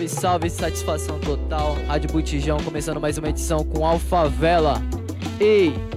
Salve, salve, satisfação total. Rádio Botijão começando mais uma edição com Alfavela. Ei!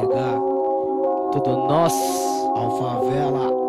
Chegar, Tudo nosso. Alfavela.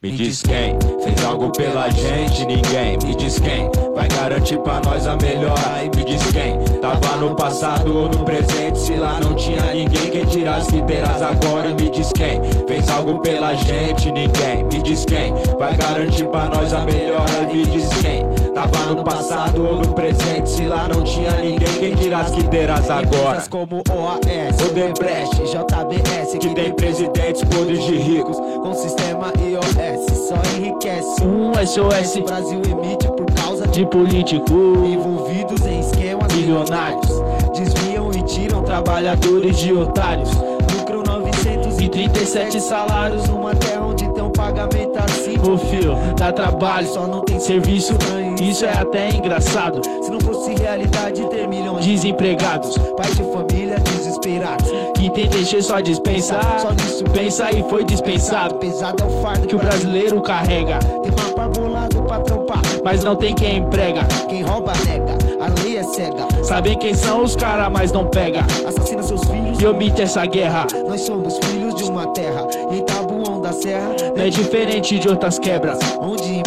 Me diz quem fez algo pela gente, ninguém. Me diz quem vai garantir pra nós a melhora. E me diz quem tava no passado ou no presente. Se lá não tinha ninguém, quem tira as lideiras agora. E me diz quem fez algo pela gente, ninguém. Me diz quem vai garantir pra nós a melhora. E me diz quem tava no passado ou no presente. Se lá não tinha ninguém, quem tira as lideiras agora. Como OAS, Odebrecht, JBS, Que tem presidentes podres de ricos. com sistema iOS, só enriquece. Um SOS O Brasil emite por causa de político. Envolvidos em esquemas Milionários. Desviam e tiram trabalhadores de otários. Lucram 900 E 37 salários. Numa terra onde tem um pagamento assim Ô fio, dá trabalho. Só não tem Serviço, isso é até engraçado. Se não fosse realidade ter milhões. De Desempregados. Pais de família desesperados Tem deixei só dispensar Só nisso Pensa e foi dispensado. Pesado é o fardo Que o brasileiro carrega. Tem mapa bolado pra trampar Mas não tem quem emprega. Quem rouba nega, a lei é cega. Sabem quem são os caras, mas não pega. Assassina seus filhos. E omite essa guerra. Nós somos filhos de uma terra. Em Tabuão da Serra. Não é diferente de outras quebras. Onde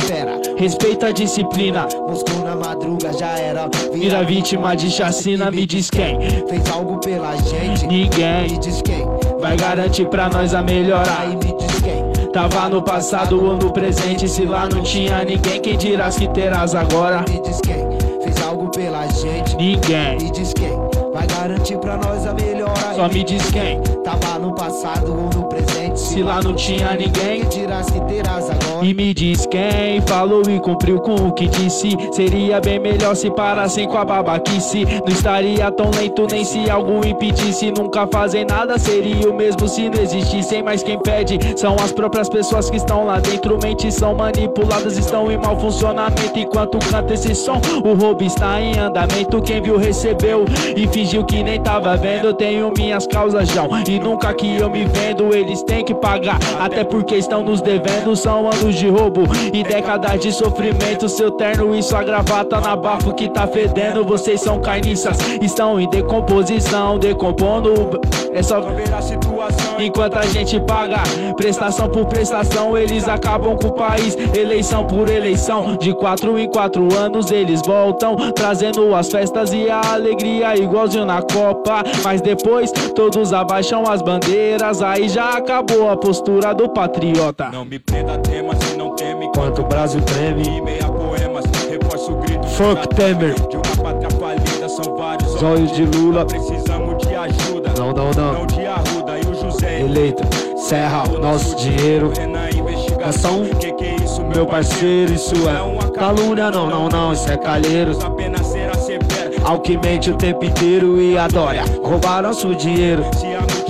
Respeita a disciplina. Moscou na madruga já era Vira vítima de chacina, me diz quem? Fez algo pela gente Me Ninguém diz quem? vai garantir pra nós a melhora. Aí me diz quem? Tava no passado ou no presente Se lá não tinha ninguém, quem dirás que terás agora? Me diz quem? Fez algo pela gente Ninguém, Me diz quem? Vai garantir pra nós a melhora. Só me diz quem? Tava no passado ou no presente Se lá não tinha ninguém dirás que terás agora. E me diz quem falou e cumpriu com o que disse. Seria bem melhor se parassem com a babaquice. Não estaria tão lento nem se algo impedisse. Nunca fazem nada seria o mesmo se não existissem Mas quem pede. São as próprias pessoas que estão lá dentro. Mentes são manipuladas, estão em mau funcionamento. Enquanto canta esse som, o roubo está em andamento. Quem viu recebeu e fingiu que nem tava vendo. Eu tenho minhas causas já e nunca que eu me vendo. Eles têm que pagar, até porque estão nos devendo São anos de roubo e décadas de sofrimento Seu terno e sua gravata na bafo que tá fedendo Vocês são carniças, estão em decomposição Decompondo, é só ver a situação. Enquanto a gente paga prestação por prestação, eles acabam com o país. Eleição por eleição, de quatro em quatro anos eles voltam, trazendo as festas e a alegria igualzinho na Copa. Mas depois todos abaixam as bandeiras, aí já acabou a postura do patriota. Não me prenda tema se não teme. Enquanto o Brasil treme, E meia poemas, reforço o grito. Fuck Temer. De uma pátria falida, são vários Olhos de Lula. Precisamos de ajuda. Não, não, não. Não de arruda. E o José. eleito, serra o nosso dinheiro. Renan, investigação. Que que é isso, Meu parceiro, isso é calúnia, não, não, não, isso é calheiros. Apenas será severo. Ao que mente o tempo inteiro e adora roubar nosso dinheiro. Se a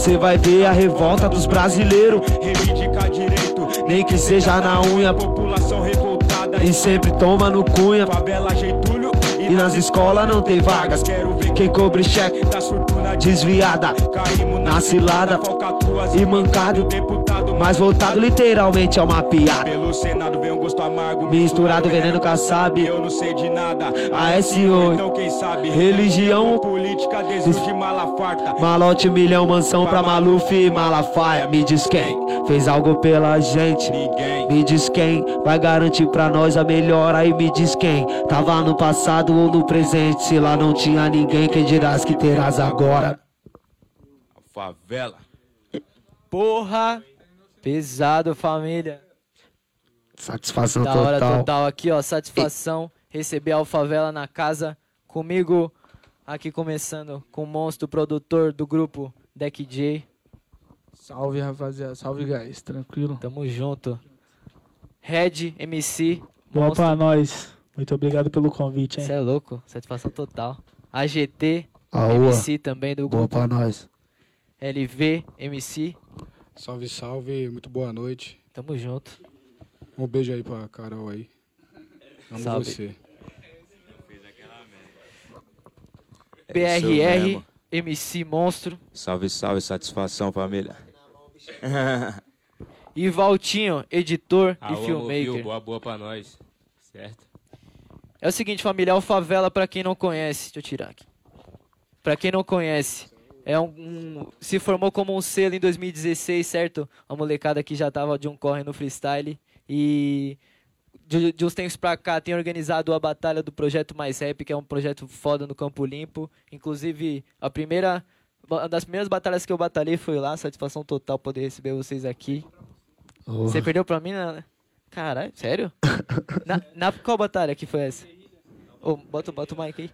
Cê vai ver a revolta dos brasileiros, reivindicar direito. nem que seja na unha. População revoltada. E sempre toma no cunha. Favela Getúlio. E nas escolas não tem vagas. Quero ver quem cobre cheque. Das fortunas Desviada, caímos na cilada e mancado. deputado Mas voltado literalmente é uma piada. pelo Senado vem um gosto amargo Misturado veneno com a sabe. Eu não sei de nada A SO, Então quem sabe religião, Política, desejo de mala farta Malote, milhão, mansão pra Maluf e Malafaia. Me diz quem fez algo pela gente. Ninguém Me diz quem vai garantir pra nós a melhora. Aí me diz quem tava no passado ou no presente. Se lá não tinha ninguém, quem dirás que terás agora? Favela Porra! Pesado, família. Satisfação Da hora total. total aqui, ó. Satisfação receber a Alfavela na casa comigo. Aqui começando com o monstro produtor do grupo Deck J. Salve, rapaziada. Salve, guys. Tranquilo? Tamo junto. Red, MC. Boa monstro. pra nós. Muito obrigado pelo convite, hein? Você é louco. Satisfação total. AGT, Aua, MC também do boa grupo pra nós. LV, MC. Salve, salve, muito boa noite. Tamo junto. Um beijo aí pra Carol aí. Amo Salve. você. É mesmo. MC Monstro. Salve, salve, satisfação família E Valtinho, editor e Alô, filmmaker. Mofio, boa, boa pra nós. Certo? É o seguinte, família, Alfavela, pra quem não conhece, deixa eu tirar aqui. Pra quem não conhece, é um, um- se formou como um selo em 2016, certo? A molecada que já tava de um corre no freestyle e de, de uns tempos pra cá tem organizado a batalha do projeto Mais Rap, que é um projeto foda no Campo Limpo. Inclusive, a primeira uma das primeiras batalhas que eu batalhei foi lá, satisfação total poder receber vocês aqui. Você perdeu pra mim, né? Caralho, sério? na, na qual batalha que foi essa? Ô, bota, bota o mic aí.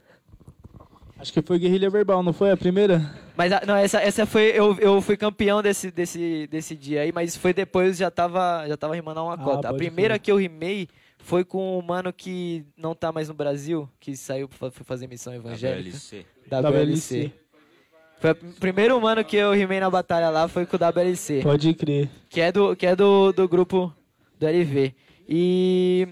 Acho que foi Guerrilha Verbal, não foi a primeira? Mas a- não, essa, essa foi. Eu, eu fui campeão desse, desse, desse dia aí, mas foi depois já tava, já tava rimando a uma Ah, cota. A pode primeira crer. que eu rimei foi com um mano que não tá mais no Brasil, que saiu pra foi fazer missão evangélica. WLC WLC. Foi o primeiro mano que eu rimei na batalha lá foi com o WLC. Pode crer. que é do, que é do, do grupo do LV. E,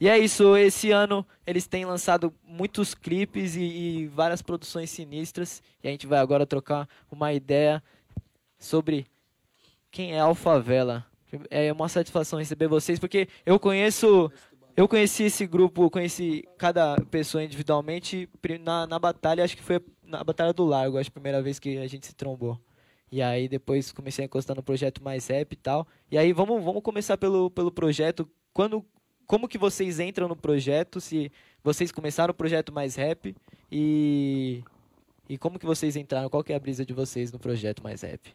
e é isso, esse ano eles têm lançado muitos clipes e, e várias produções sinistras. E a gente vai agora trocar uma ideia sobre quem é Alfavela. É uma satisfação receber vocês, porque eu conheço. Eu conheci esse grupo, conheci cada pessoa individualmente na, na batalha, acho que foi na Batalha do Largo, acho a primeira vez que a gente se trombou. E aí depois comecei a encostar no projeto mais rap e tal. E aí vamos, vamos começar pelo, pelo projeto. Quando, como que vocês entram no projeto? Se vocês começaram o projeto mais rap e e como que vocês entraram? Qual que é a brisa de vocês no projeto mais rap?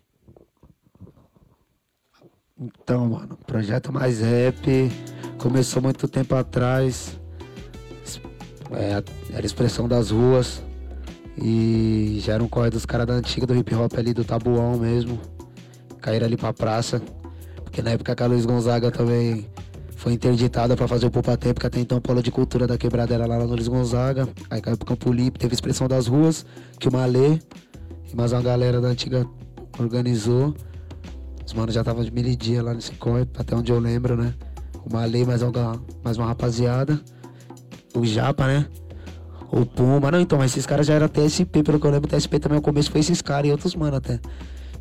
Então, mano, projeto mais rap começou muito tempo atrás. É, era expressão das ruas. E já era um corre dos caras da antiga do hip hop ali do Tabuão mesmo. Caíram ali pra praça. Porque na época que a Luiz Gonzaga também foi interditada pra fazer o Poupa Tempo, que até então o polo de cultura da quebrada era lá no Luiz Gonzaga. Aí caiu pro Campo Limpo, teve expressão das ruas, que o Malê e mais uma galera da antiga organizou. Os manos já estavam de mil dia lá nesse corre, até onde eu lembro, né? O Malê, mais uma, mais uma rapaziada. O Japa, né? O Puma. Não, então, mas esses caras já eram TSP, pelo que eu lembro, TSP também no começo foi esses caras e outros manos até.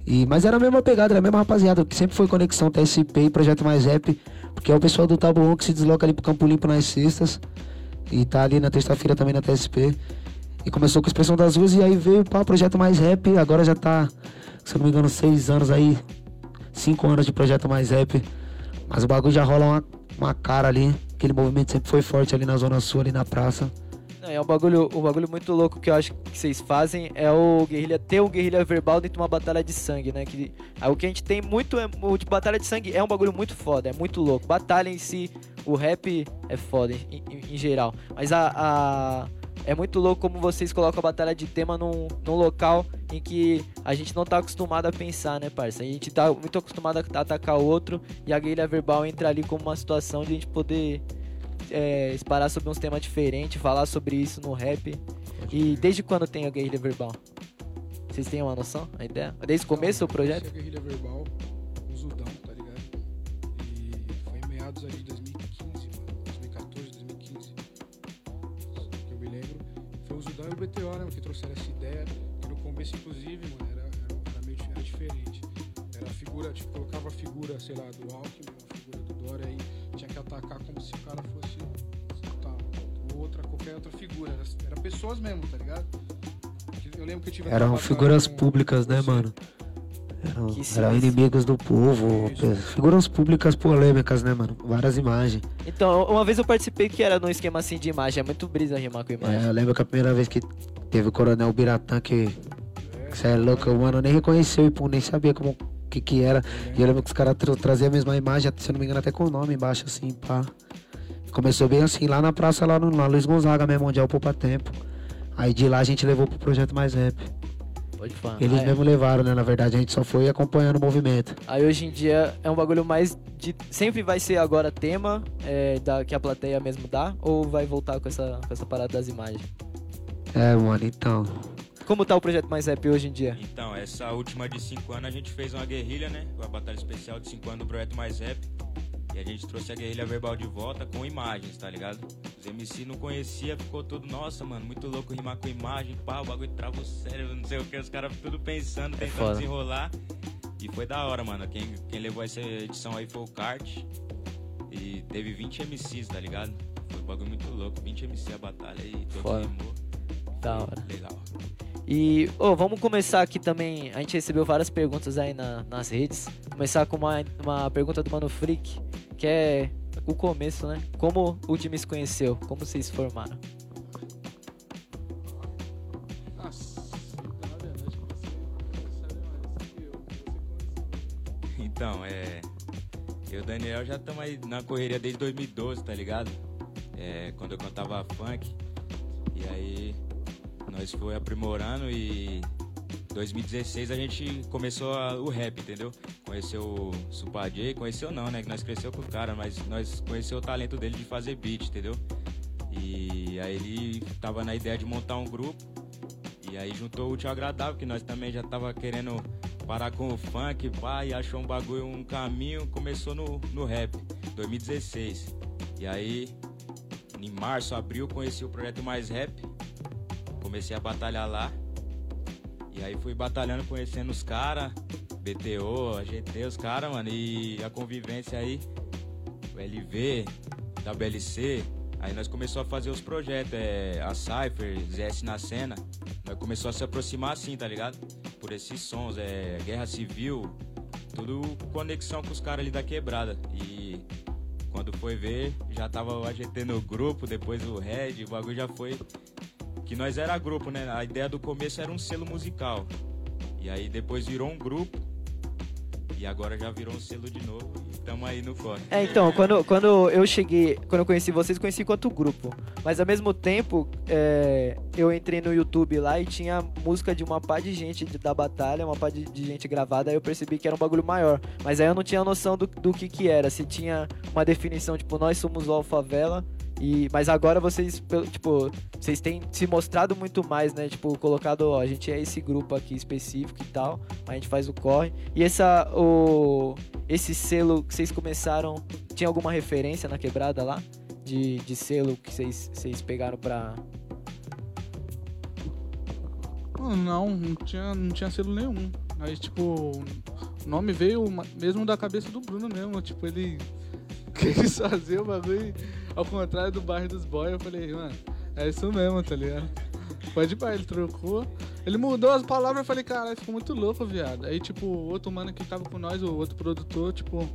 E, mas era a mesma pegada, era a mesma rapaziada, que sempre foi conexão TSP e Projeto Mais Rap, porque é o pessoal do Tabuão que se desloca ali pro Campo Limpo nas sextas. E tá ali na terça-feira também na TSP. E começou com a expressão das ruas e aí veio para Projeto Mais Rap, agora já tá, se eu não me engano, seis anos aí, cinco anos de Projeto Mais Rap. Mas o bagulho já rola uma, uma cara ali, aquele movimento sempre foi forte ali na Zona Sul, ali na praça. É um bagulho, um bagulho muito louco que eu acho que vocês fazem é o guerrilha ter o guerrilha verbal dentro de uma batalha de sangue, né? Que é o que a gente tem muito é de batalha de sangue é um bagulho muito foda, é muito louco. Batalha em si, o rap é foda em, em- em geral, mas a, a- é muito louco como vocês colocam a batalha de tema num, num local em que a gente não tá acostumado a pensar, né, parça? A gente tá muito acostumado a atacar o outro e a guerrilha verbal entra ali como uma situação de a gente poder é, esparar sobre uns temas diferentes, falar sobre isso no rap. E desde quando tem a guerrilha verbal? Vocês têm uma noção? A ideia? Desde o começo do projeto? É Guerrilha Verbal, um Zudão, tá ligado? E foi em meados ali de 2015, mano. 2014, 2015. Que eu me lembro. Foi o Zudão e o BTO, né, que trouxeram essa ideia. Que no começo, inclusive, mano, era, era, meio era diferente. Era a figura, tipo, colocava a figura, sei lá, do Alckmin, a figura do Dória, aí tinha que atacar como se o cara fosse, outra, qualquer outra figura. Era, pessoas mesmo, tá ligado? Eu lembro que eu tive Eram figuras com públicas, né, você. mano? Eram, eram inimigos do povo, Isso. figuras públicas polêmicas, né, mano? Várias imagens. Então, uma vez eu participei que era num esquema assim de imagem. É muito brisa rimar com imagem. É, eu lembro que a primeira vez que teve o Coronel Biratã, que você é louco, o mano nem reconheceu e pô, nem sabia como que que era. E eu lembro que os caras tra- traziam a mesma imagem, se eu não me engano, até com o nome embaixo, assim, pá. Começou bem assim, lá na praça, lá no na Luiz Gonzaga mesmo, onde é o Poupa Tempo. Aí de lá a gente levou pro projeto Mais Rap. Pode falar. Eles Aí- mesmo levaram, né? Na verdade, a gente só foi acompanhando o movimento. Aí hoje em dia é um bagulho mais de. Sempre vai ser agora tema é, da, que a plateia mesmo dá? Ou vai voltar com essa, com essa parada das imagens? É, mano, então. Como tá o projeto mais rap hoje em dia? Então, essa última de 5 anos a gente fez uma guerrilha, né? Uma batalha especial de 5 anos do Projeto Mais Rap. E a gente trouxe a guerrilha verbal de volta com imagens, tá ligado? Os MC não conhecia, ficou tudo, nossa, mano, muito louco rimar com imagem, pá, o bagulho trava o cérebro, não sei o que, os caras tudo pensando, tentando foda. desenrolar. E foi da hora, mano. Quem, quem levou essa edição aí foi o Kart. E teve 20 MCs, tá ligado? Foi um bagulho muito louco, 20 MC a batalha e Foda. rimou. Da hora. Legal. E, ô, vamos começar aqui também. A gente recebeu várias perguntas aí na- nas redes. Começar com uma, uma pergunta do Mano Freak, que é o começo, né? Como o time se conheceu? Como vocês se formaram? Então, é. Eu e o Daniel já estamos aí na correria desde 2012, tá ligado? É, quando eu cantava funk. E aí nós foi aprimorando e em 2016 a gente começou a- o rap, entendeu? Conheceu o Super J, conheceu não, né? Que nós cresceu com o cara, mas nós conheceu o talento dele de fazer beat, entendeu? E aí ele tava na ideia de montar um grupo. E aí juntou o útil agradável, que nós também já tava querendo parar com o funk, e achou um bagulho, um caminho, começou no, no rap, 2016. E aí, em março, abril, conheci o projeto Mais Rap, comecei a batalhar lá. E aí fui batalhando, conhecendo os caras, BTO, a GT, os caras, mano, e a convivência aí, o LV, WLC. Aí nós começamos a fazer os projetos, é, a Cypher, ZS na cena. Nós começou a se aproximar assim, tá ligado? Por esses sons, é guerra civil, tudo conexão com os caras ali da quebrada. E quando foi ver, já tava o AGT no grupo, depois o Red, o bagulho já foi. Que nós era grupo, né? A ideia do começo era um selo musical. E aí depois virou um grupo. E agora já virou um selo de novo. E tamo aí no corre. É, então, quando, quando eu cheguei, quando eu conheci vocês, conheci quanto grupo. Mas ao mesmo tempo, é, eu entrei no YouTube lá e tinha música de uma pá de gente da batalha, uma pá de, de gente gravada, aí eu percebi que era um bagulho maior. Mas aí eu não tinha noção do, do que que era, se tinha uma definição, tipo, nós somos o Alfavela, e, mas agora vocês, tipo, vocês têm se mostrado muito mais, né? Tipo, colocado, ó, a gente é esse grupo aqui específico e tal, a gente faz o corre. E essa, o, esse selo que vocês começaram, tinha alguma referência na quebrada lá? De, de selo que vocês, vocês pegaram pra. Não, não tinha, não tinha selo nenhum. Aí, tipo, o nome veio mesmo da cabeça do Bruno mesmo. Tipo, ele quis fazer o bagulho ao contrário do bairro dos boys. Eu falei, mano, é isso mesmo, tá ligado? Pode ir pra ele trocou. Ele mudou as palavras, eu falei, caralho, ficou muito louco, viado. Aí, tipo, o outro mano que tava com nós, o outro produtor, tipo,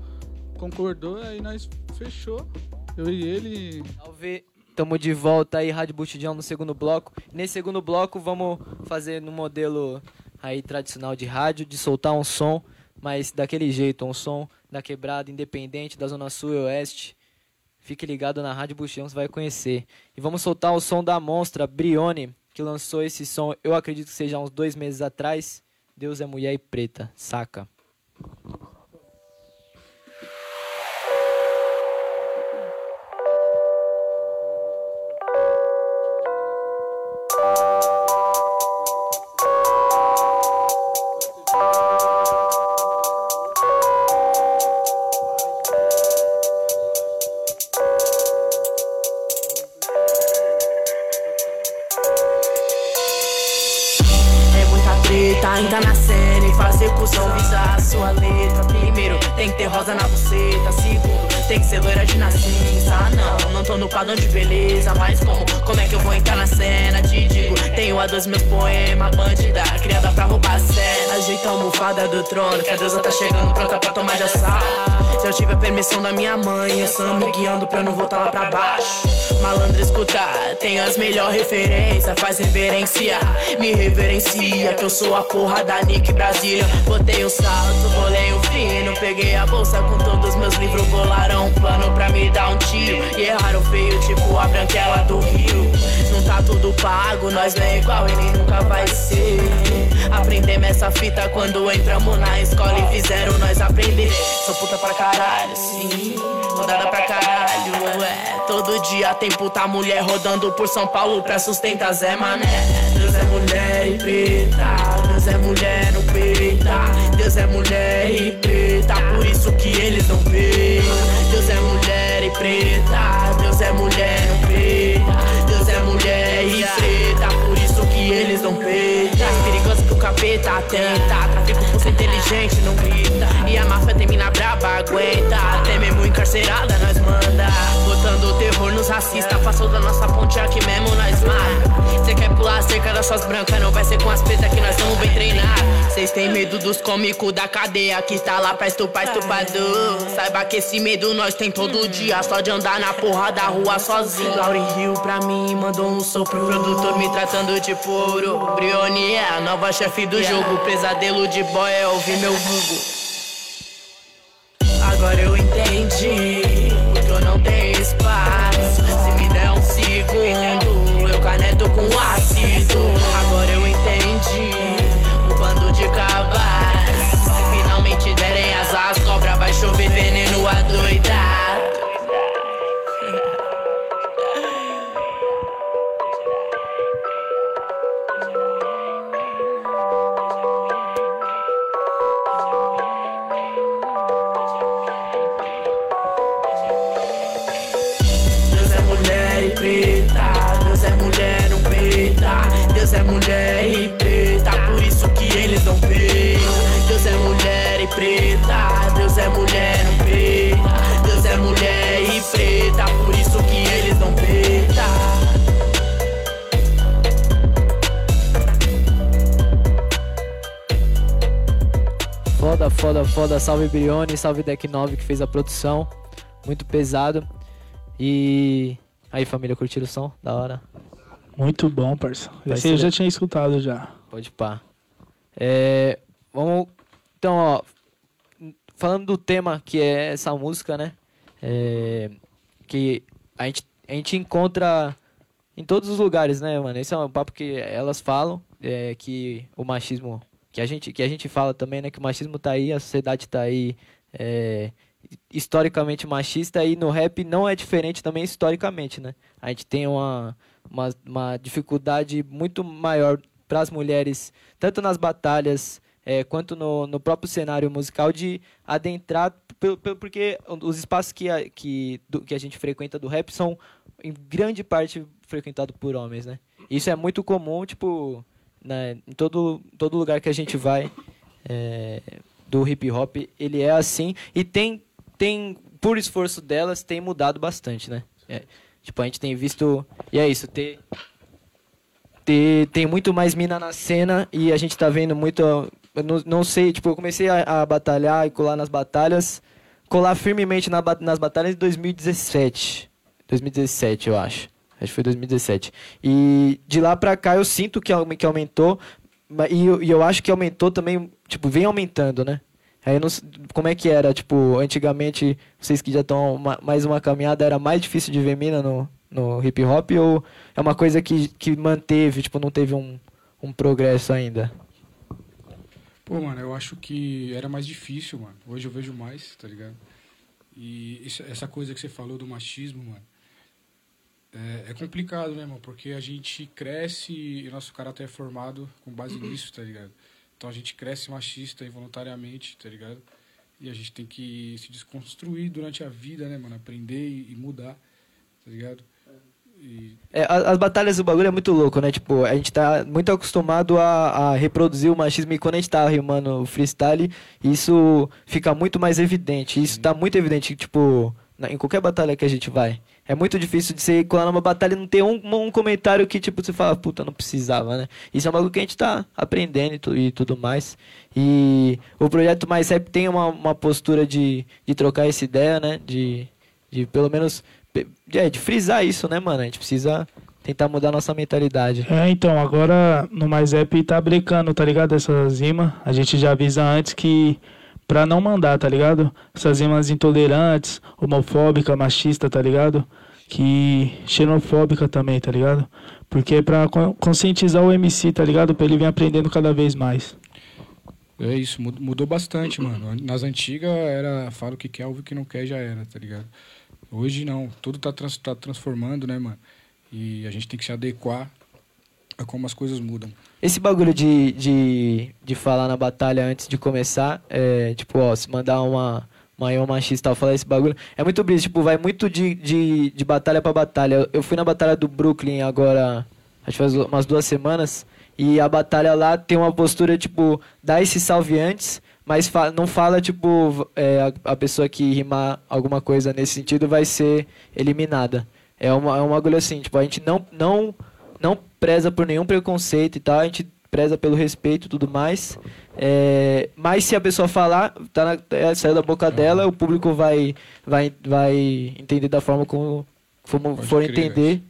concordou, aí nós fechou. Eu e ele. Salve! Tamo de volta aí, Rádio Butidão no segundo bloco. Nesse segundo bloco, vamos fazer no modelo aí tradicional de rádio, de soltar um som, mas daquele jeito, um som da quebrada, independente, da Zona Sul e Oeste. Fique ligado na Rádio Butidão, você vai conhecer. E vamos soltar o som da monstra, Brione, que lançou esse som, eu acredito que seja uns dois meses atrás. Deus é mulher e preta, saca? Padrão de beleza. Mas como, como é que eu vou entrar na cena? Te digo, tenho a dos meus poemas. Bandida, criada pra roubar a cena. Ajeita a almofada do trono, que a deusa tá chegando pronta pra tomar de assalto. Eu tiver permissão da minha mãe, essa me guiando pra eu não voltar lá pra baixo. Malandro escutar, tem as melhores referências, faz reverenciar, me reverencia. Que eu sou a porra da Nick Brasília. Botei um salto, bolei um fino, peguei a bolsa com todos meus livros, bolaram um plano pra me dar um tiro. E erraram feio, tipo a branquela do Rio. Não tá tudo pago, nós não é igual e nem nunca vai ser. Aprendemos essa fita quando entramos na escola e fizeram nós aprender. Sou puta pra caralho, sim, rodada pra caralho, é. Todo dia tem puta mulher rodando por São Paulo pra sustentar Zé Mané. Deus é mulher e preta, Deus é mulher no peita. Deus é mulher e preta, por isso que eles não veem. Deus é mulher e preta, Deus é mulher no peita. Deus é mulher e preta, por isso que eles não peitam. Mais perigoso que o capeta atenta, trafico por ser inteligente, não grita. E a máfia termina braba, aguenta. Até mesmo encarcerada nós manda. Terror nos racistas, passou da nossa ponte aqui mesmo nós marca. Cê quer pular cerca das suas brancas, não vai ser com as pretas que nós estamos bem treinados. Cês têm medo dos cômicos da cadeia que está lá pra estupar estuprador. Saiba que esse medo nós tem todo dia, só de andar na porra da rua sozinho. Lauri Rio pra mim mandou um sopro, produtor me tratando de puro. Brione é a nova chefe do jogo, pesadelo de boy é ouvir meu vulgo. Agora eu entendi Foda, foda. Salve Brione, salve Deck 9 que fez a produção. Muito pesado. E. Aí, família, curtiram o som? Da hora. Muito bom, parça. Esse eu já tinha escutado já. Pode pá. É, vamos. Então, ó. Falando do tema que é essa música, né? É, que a gente, a gente encontra em todos os lugares, né, mano? Esse é um papo que elas falam, é, que o machismo. Que a, gente, que a gente fala também, né? Que o machismo tá aí, a sociedade tá aí. é, historicamente machista e no rap não é diferente também historicamente, né? A gente tem uma, uma, uma dificuldade muito maior para as mulheres, tanto nas batalhas é, quanto no, no próprio cenário musical, de adentrar, porque os espaços que a, que, do- que a gente frequenta do rap são, em grande parte, frequentados por homens, né? Isso é muito comum, tipo, né, em todo, todo lugar que a gente vai é, do hip hop, ele é assim. E tem, tem, por esforço delas, tem mudado bastante, né? É, tipo, a gente tem visto. E é isso, ter. ter tem muito mais mina na cena e a gente tá vendo muito. Não, não sei, tipo, eu comecei a, a batalhar e colar nas batalhas. Colar firmemente na, nas batalhas em 2017. 2017, eu acho. Acho que foi 2017. E de lá pra cá eu sinto que, que aumentou. E eu, e eu acho que aumentou também, tipo, vem aumentando, né? Aí não como é que era, tipo, antigamente, vocês que já estão mais uma caminhada, era mais difícil de ver mina no, no hip hop ou é uma coisa que, que manteve, tipo, não teve um, um progresso ainda? Pô, mano, eu acho que era mais difícil, mano. Hoje eu vejo mais, tá ligado? E isso- essa coisa que você falou do machismo, mano, é, é complicado, né, mano? Porque a gente cresce e nosso caráter é formado com base nisso, tá ligado? Então a gente cresce machista involuntariamente, tá ligado? E a gente tem que se desconstruir durante a vida, né, mano? Aprender e, mudar, tá ligado? E É, as batalhas do bagulho é muito louco, né? Tipo, a gente tá muito acostumado a, a reproduzir o machismo e quando a gente tá rimando freestyle, isso fica muito mais evidente. Isso tá muito evidente, tipo, em qualquer batalha que a gente vai. É muito difícil de você colar numa batalha e não ter um, um comentário que, tipo, você fala, puta, não precisava, né? Isso é bagulho que a gente tá aprendendo e, tu- e tudo mais. E o projeto Mais Rap tem uma, uma postura de, de trocar essa ideia, né? De, de pelo menos pe- é, de frisar isso, né, mano? A gente precisa tentar mudar nossa mentalidade. É, então, agora no Mais App tá brecando, tá ligado? Essas rimas. A gente já avisa antes que pra não mandar, tá ligado? Essas rimas intolerantes, homofóbica, machista, tá ligado? Que xenofóbica também, tá ligado? Porque é pra con- conscientizar o MC, tá ligado? Pra ele vir aprendendo cada vez mais. é isso, mud- mudou bastante, mano. Nas antigas era fala o que quer, ouve o que não quer, já era, tá ligado? Hoje não, tudo tá, trans, tá transformando, né, mano? E a gente tem que se adequar a como as coisas mudam. Esse bagulho de, de, de falar na batalha antes de começar, é, tipo, ó, se mandar uma, rima machista falar esse bagulho, é muito brisa, tipo, vai muito de, de, de batalha pra batalha. Eu- Eu fui na batalha do Brooklyn agora, acho que faz umas duas semanas, e a batalha lá tem uma postura, tipo, dá esse salve antes, mas fa- não fala, tipo, é, a, a pessoa que rimar alguma coisa nesse sentido vai ser eliminada. É uma, é um bagulho assim, tipo, a gente não, não, não preza por nenhum preconceito e tal, a gente preza pelo respeito e tudo mais. É, mas se a pessoa falar, tá na, é, saiu da boca dela, o público vai, vai, vai entender da forma como, como Pode for crer, entender.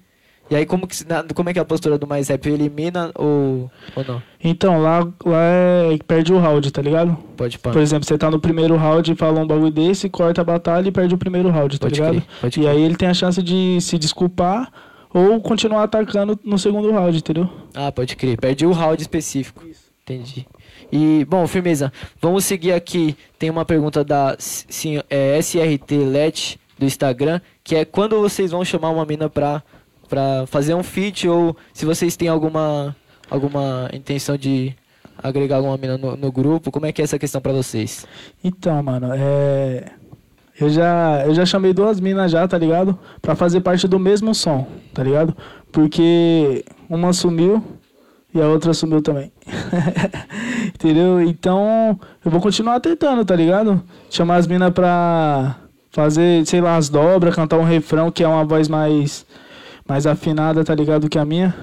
E aí, como, que, como é que é a postura do mais rap? Elimina ou, ou não? Então, lá, lá é perde o round, tá ligado? Pode pá. Por exemplo, você tá no primeiro round e fala um bagulho desse, corta a batalha e perde o primeiro round, tá Pode ligado? crer, pode E crer. aí ele tem a chance de se desculpar ou continuar atacando no segundo round, entendeu? Ah, pode crer. Perdi o round específico. Entendi. E, bom, firmeza. Vamos seguir aqui. Tem uma pergunta da sim, é, SRT Let do Instagram, que é quando vocês vão chamar uma mina pra, pra fazer um feat ou se vocês têm alguma, alguma intenção de agregar alguma mina no, no grupo, como é que é essa questão pra vocês? Então, mano, é. Eu já, eu já chamei duas minas já, tá ligado? Pra fazer parte do mesmo som, tá ligado? Porque uma sumiu e a outra sumiu também. Entendeu? Então, eu vou continuar tentando, tá ligado? Chamar as minas pra fazer, sei lá, as dobras, cantar um refrão que é uma voz mais, mais afinada, tá ligado? Que a minha.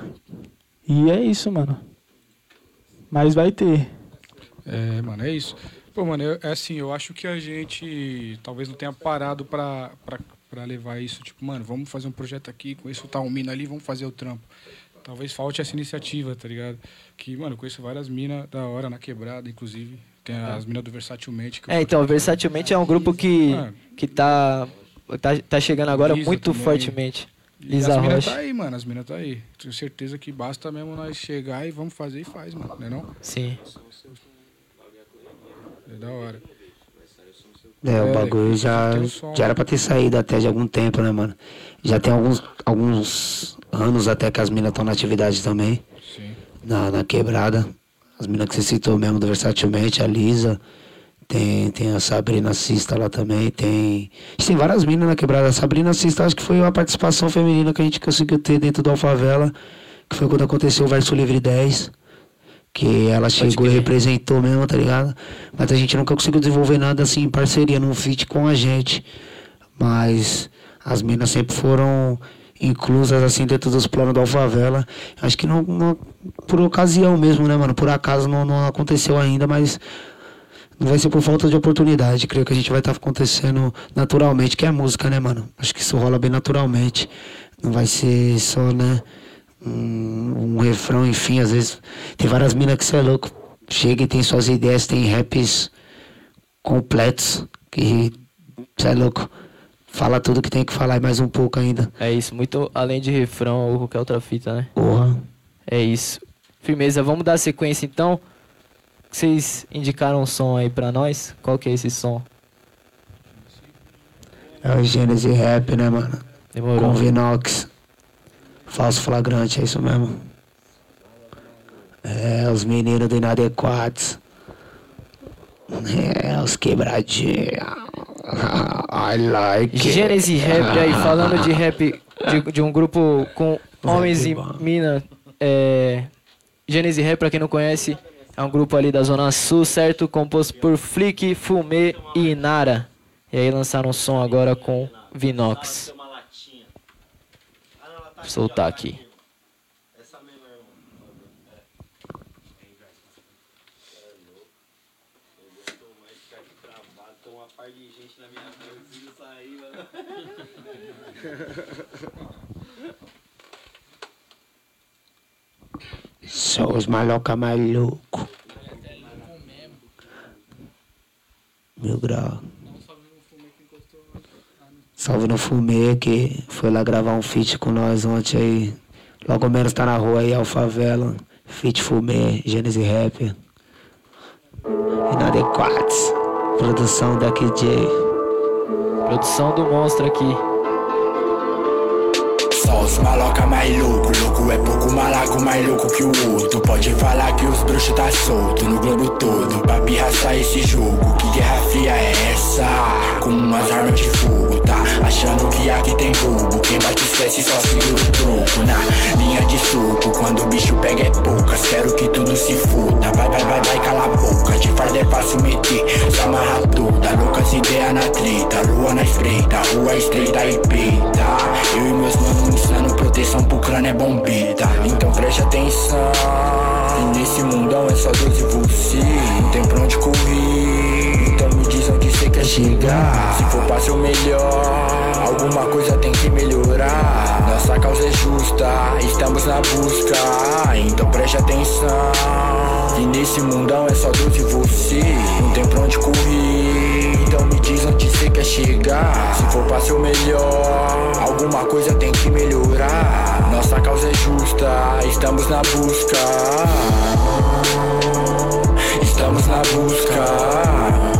E é isso, mano. Mas vai ter. É, mano, é isso. Pô, mano, eu- é assim, eu acho que a gente talvez não tenha parado pra, pra, pra levar isso. Tipo, mano, vamos fazer um projeto aqui, conheço tal mina ali, vamos fazer o trampo. Talvez falte essa iniciativa, tá ligado? Que, mano, eu conheço várias minas da hora na quebrada, inclusive. Tem as minas do Versatilmente. É, então, Versatilmente é um grupo que, Mano. que tá, tá, tá chegando agora Lisa muito também. fortemente. E Lisa as minas tá aí, mano, as minas tá aí. Tenho certeza que basta mesmo nós chegar e vamos fazer e faz, mano, né não? Sim. É da hora. É, É, o bagulho já, já era pra ter saído até de algum tempo, né, mano? Já tem alguns, alguns anos até que as minas estão na atividade também, Sim. na, na quebrada. As minas que você citou mesmo do Versatilmente, a Lisa, tem, tem a Sabrina Cista lá também, tem. Tem várias minas na quebrada. A Sabrina Cista acho que foi a participação feminina que a gente conseguiu ter dentro do Alfavela, que foi quando aconteceu o Verso Livre 10. Que ela chegou e representou mesmo, tá ligado? Mas a gente nunca conseguiu desenvolver nada assim em parceria, num feat com a gente. Mas as minas sempre foram inclusas assim dentro dos planos do Alfavela. Acho que não, não- por ocasião mesmo, né, mano? Por acaso não, não aconteceu ainda, mas não vai ser por falta de oportunidade. Creio que a gente vai estar acontecendo naturalmente, que é música, né, mano? Acho que isso rola bem naturalmente. Não vai ser só, né? Um, um refrão, enfim, às vezes tem várias minas que você é louco. Chega e tem suas ideias, tem raps completos que você é louco. Fala tudo que tem que falar e mais um pouco ainda. É isso, muito além de refrão ou qualquer outra fita, né? Porra. É isso. Firmeza, vamos dar sequência então. Vocês indicaram um som aí pra nós? Qual que é esse som? É o Gênesis Rap, né, mano? Demorou. Com Vinox. Falso flagrante, é isso mesmo. É, os meninos do Inadequados. É, os quebradinhos. I like. Gênesis Rap aí, falando de rap de, de um grupo com homens e mina. É, Gênese Rap, pra quem não conhece, é um grupo ali da Zona Sul, certo? Composto por Flick, Fumê e Inara. E aí lançaram um som agora com Vinox. Soltar aqui. Só os maloca mais louco. Mil grau. Salve no Fumê que foi lá gravar um feat com nós ontem aí. Logo menos tá na rua aí, Alfavela. Feat Fumê, Gênese Rap. Inadequados. Produção da KJ. Produção do monstro aqui. Só os maloca mais louco, é pouco malaco mais louco que o outro. Pode falar que os bruxos tá solto no globo todo. Pra pirraçar esse jogo, que guerra fria é essa? Com umas armas de fogo, tá? Achando que aqui tem bobo. Quem bate esquece só segura o troco. Na linha de soco, quando o bicho pega é poucas. Quero que tudo se foda. Vai, vai, vai, vai, cala a boca. De farda é fácil meter, se amarra toda. Loucas ideias na treta, lua na espreita, rua estreita e peita. Eu e meus manos insano, proteção pro crânio é bombeta. Então preste atenção. E nesse mundão é só Deus e você. Não tem pra onde correr. Me diz onde você quer chegar. Se for pra ser o melhor, alguma coisa tem que melhorar. Nossa causa é justa, estamos na busca. Então preste atenção. E nesse mundão é só Deus e você. Não tem pra onde correr. Então me diz onde você quer chegar. Se for pra ser o melhor, alguma coisa tem que melhorar. Nossa causa é justa, estamos na busca. Estamos na busca.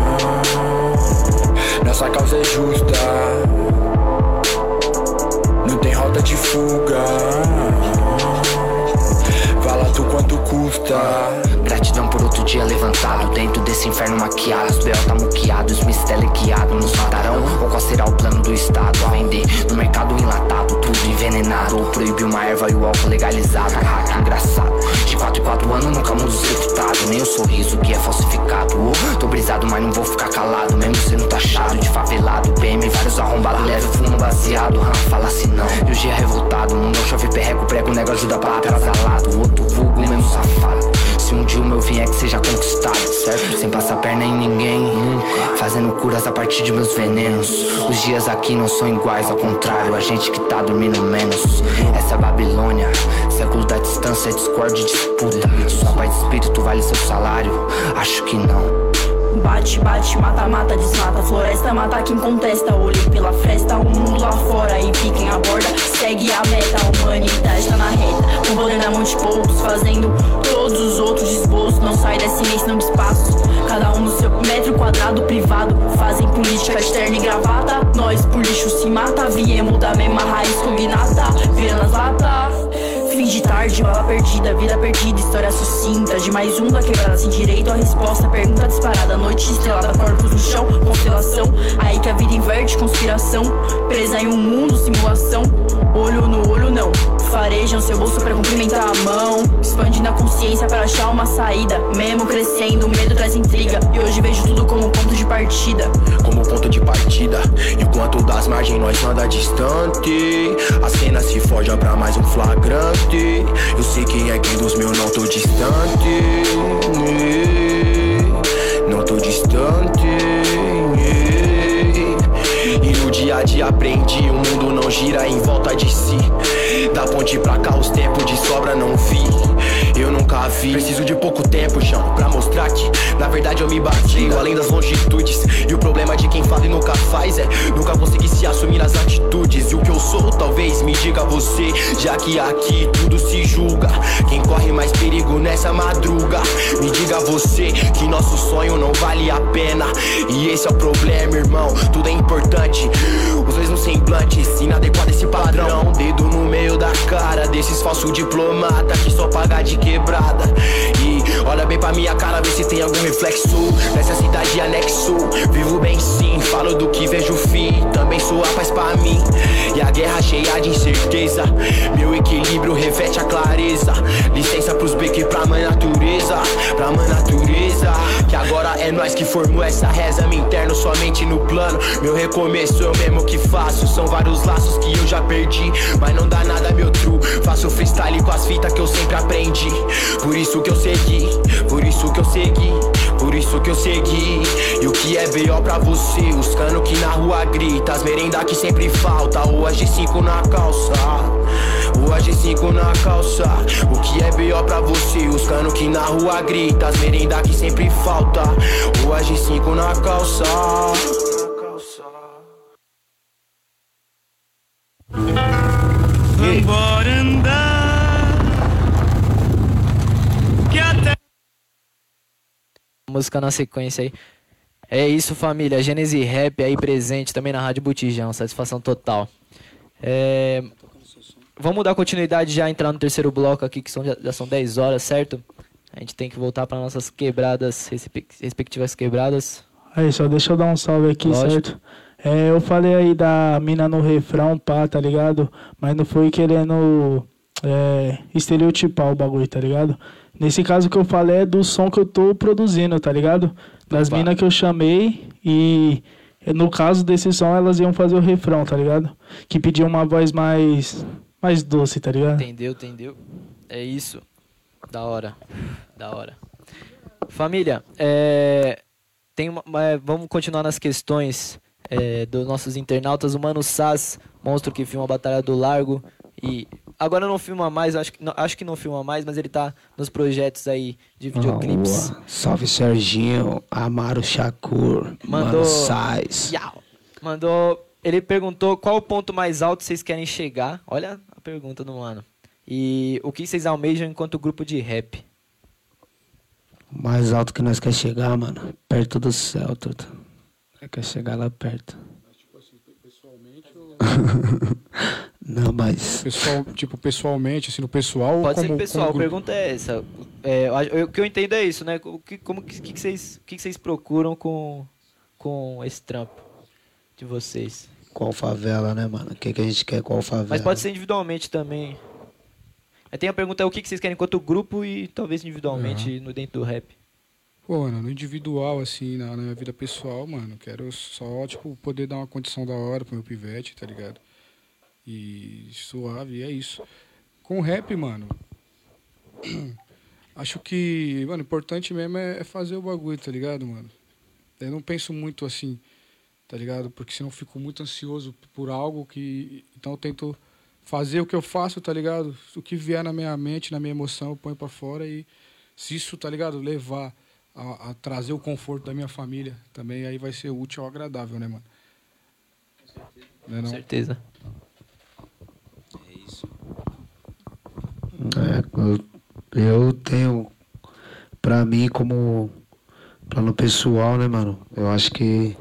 Nossa causa é justa. Não tem rota de fuga. Fala tu quanto custa. Gratidão por outro dia levantado Dentro desse inferno maquiado. Os B.O. tá muqueado Os mistérios telequiados Nos matarão Ou qual será o plano do Estado? A vender no mercado enlatado Tudo envenenado. Ou proibir uma erva e o álcool legalizado. Hack engraçado. De 4 em 4 anos nunca mudo os deputados Nem o sorriso que é falsificado. Oh, Tô brisado mas não vou ficar calado. Mesmo sendo taxado de favelado PM vários arrombados. Leve fumo baseado hum, Fala assim não. E o dia é revoltado Mundo chove perrego Prego nego ajuda pra atrasalado. Outro vulgo mesmo safado um dia o meu fim é que seja conquistado, certo? Sem passar perna em ninguém, nunca. Fazendo curas a partir de meus venenos. Os dias aqui não são iguais, ao contrário, a gente que tá dormindo menos. Essa é Babilônia, século da distância, discórdia e disputa. Sua paz de espírito vale seu salário? Acho que não. Bate, bate, mata, mata, desmata. Floresta, mata quem contesta. Olhei pela fresta, o mundo lá fora. E piquem a borda, segue a meta. A humanidade tá na reta. Com poder na mão de poucos Fazendo todos os outros esboços Não sai desse mês, não espaço. Cada um no seu metro quadrado privado. Fazem política externa e gravata. Nós por lixo se mata. Viemos da mesma raiz cognata Vira nas latas Fim de tarde, bala perdida, vida perdida, história sucinta. De mais um da quebrada sem direito à resposta. Pergunta disparada, noite estrelada, corpos no chão Constelação, aí que a vida inverte, conspiração. Presa em um mundo, simulação. Olho no olho não, farejam seu bolso pra cumprimentar a mão. Expandindo a consciência para achar uma saída. Mesmo crescendo, o medo traz intriga. E hoje vejo tudo como ponto de partida como ponto de partida. Enquanto das margens nós anda distante, a cena se forja pra mais um flagrante. Eu sei quem é quem dos meus, não tô distante. Não tô distante. E no dia a dia aprendi, o mundo não gira em volta de si. Da ponte pra cá, os tempos de sobra não vi. Eu nunca vi. Preciso de pouco tempo, chão, pra mostrar que na verdade eu me bati além das longitudes. E o problema de quem fala e nunca faz é nunca conseguir se assumir as atitudes. E o que eu sou, talvez me diga você, já que aqui tudo se julga. Quem corre mais perigo nessa madruga, me diga você que nosso sonho não vale a pena. E esse é o problema, irmão. Tudo é importante. Os mesmos semblantes, inadequado esse padrão. Dedo no meio da cara desses falsos diplomata que só paga de quebrada. E olha bem pra minha cara, vê se tem algum reflexo nessa cidade anexo. Vivo bem sim, falo do que vejo fim. Também sou a paz pra mim. E a guerra cheia de incerteza. Meu equilíbrio reveste a clareza. Licença pros beques pra mãe natureza. Pra mãe natureza. Que agora é nós que formou essa reza. Me interno somente no plano. Meu recomeço eu mesmo que faço. São vários laços que eu já perdi. Mas não dá nada, meu true. Faço freestyle com as fitas que eu sempre aprendi. Por isso que eu segui. Por isso que eu segui. Por isso que eu segui. E o que é B.O. pra você? Os cano que na rua grita. As merenda que sempre falta. O AG5 na calça. O AG5 na calça. O que é B.O. pra você? Os cano que na rua grita. As merenda que sempre falta. O AG5 na calça. Vambora andar. Que até. Música na sequência aí. É isso, família. Gênese Rap aí presente também na Rádio Botijão. Satisfação total. É, Vamos dar continuidade já entrar no terceiro bloco aqui, que são, já, já são 10 horas, certo? A gente tem que voltar para nossas quebradas, respe- respectivas quebradas. Aí, só deixa eu dar um salve aqui, Lógico. certo? É, eu falei aí da mina no refrão, pá, tá ligado? Mas não foi querendo é, estereotipar o bagulho, tá ligado? Nesse caso que eu falei é do som que eu tô produzindo, tá ligado? Das Opa. minas que eu chamei e no caso desse som elas iam fazer o refrão, tá ligado? Que pediam uma voz mais mais doce, tá ligado? Entendeu, entendeu? É isso. Da hora. Da hora. Família, é, tem uma- uma- vamos continuar nas questões é, dos nossos internautas. O Mano Sass, monstro que filma a Batalha do Largo. E agora não filma mais, acho que, não, acho que não filma mais, mas ele tá nos projetos aí de videoclipes. Boa. Salve Serginho, Amaro Shakur, Mandou- Mano Sais. Yau. Mandou. Ele perguntou qual o ponto mais alto vocês querem chegar. Olha a pergunta do mano. E o que vocês almejam enquanto grupo de rap? O mais alto que nós quer chegar, mano, perto do céu, tudo. Nós Quer chegar lá perto. Não, mas Pessoal, tipo, pessoalmente, assim, no pessoal. Pode como, ser pessoal, a como grupo? pergunta é essa. É, eu o que eu entendo é isso, né? O que, como que, que, que vocês, que, que vocês procuram com, com esse trampo de vocês? qual favela, né, mano? O que, que a gente quer, qual favela? Mas pode ser individualmente também. Aí tem a pergunta é o que, que vocês querem enquanto grupo e talvez individualmente no dentro do rap. Pô, mano, no individual, assim, na, na minha vida pessoal, mano, quero só, tipo, poder dar uma condição da hora pro meu pivete, tá ligado? E suave, e é isso. Com o rap, mano, acho que, mano, o importante mesmo é, é fazer o bagulho, tá ligado, mano? Eu não penso muito assim, tá ligado? Porque senão eu fico muito ansioso por algo que. Então eu tento fazer o que eu faço, tá ligado? O que vier na minha mente, na minha emoção, eu ponho pra fora e se isso, tá ligado? Levar a, a trazer o conforto da minha família também, aí vai ser útil ou agradável, né, mano? Com não? certeza. É isso. É, eu, eu tenho, pra mim, como plano pessoal, né, mano? Eu acho que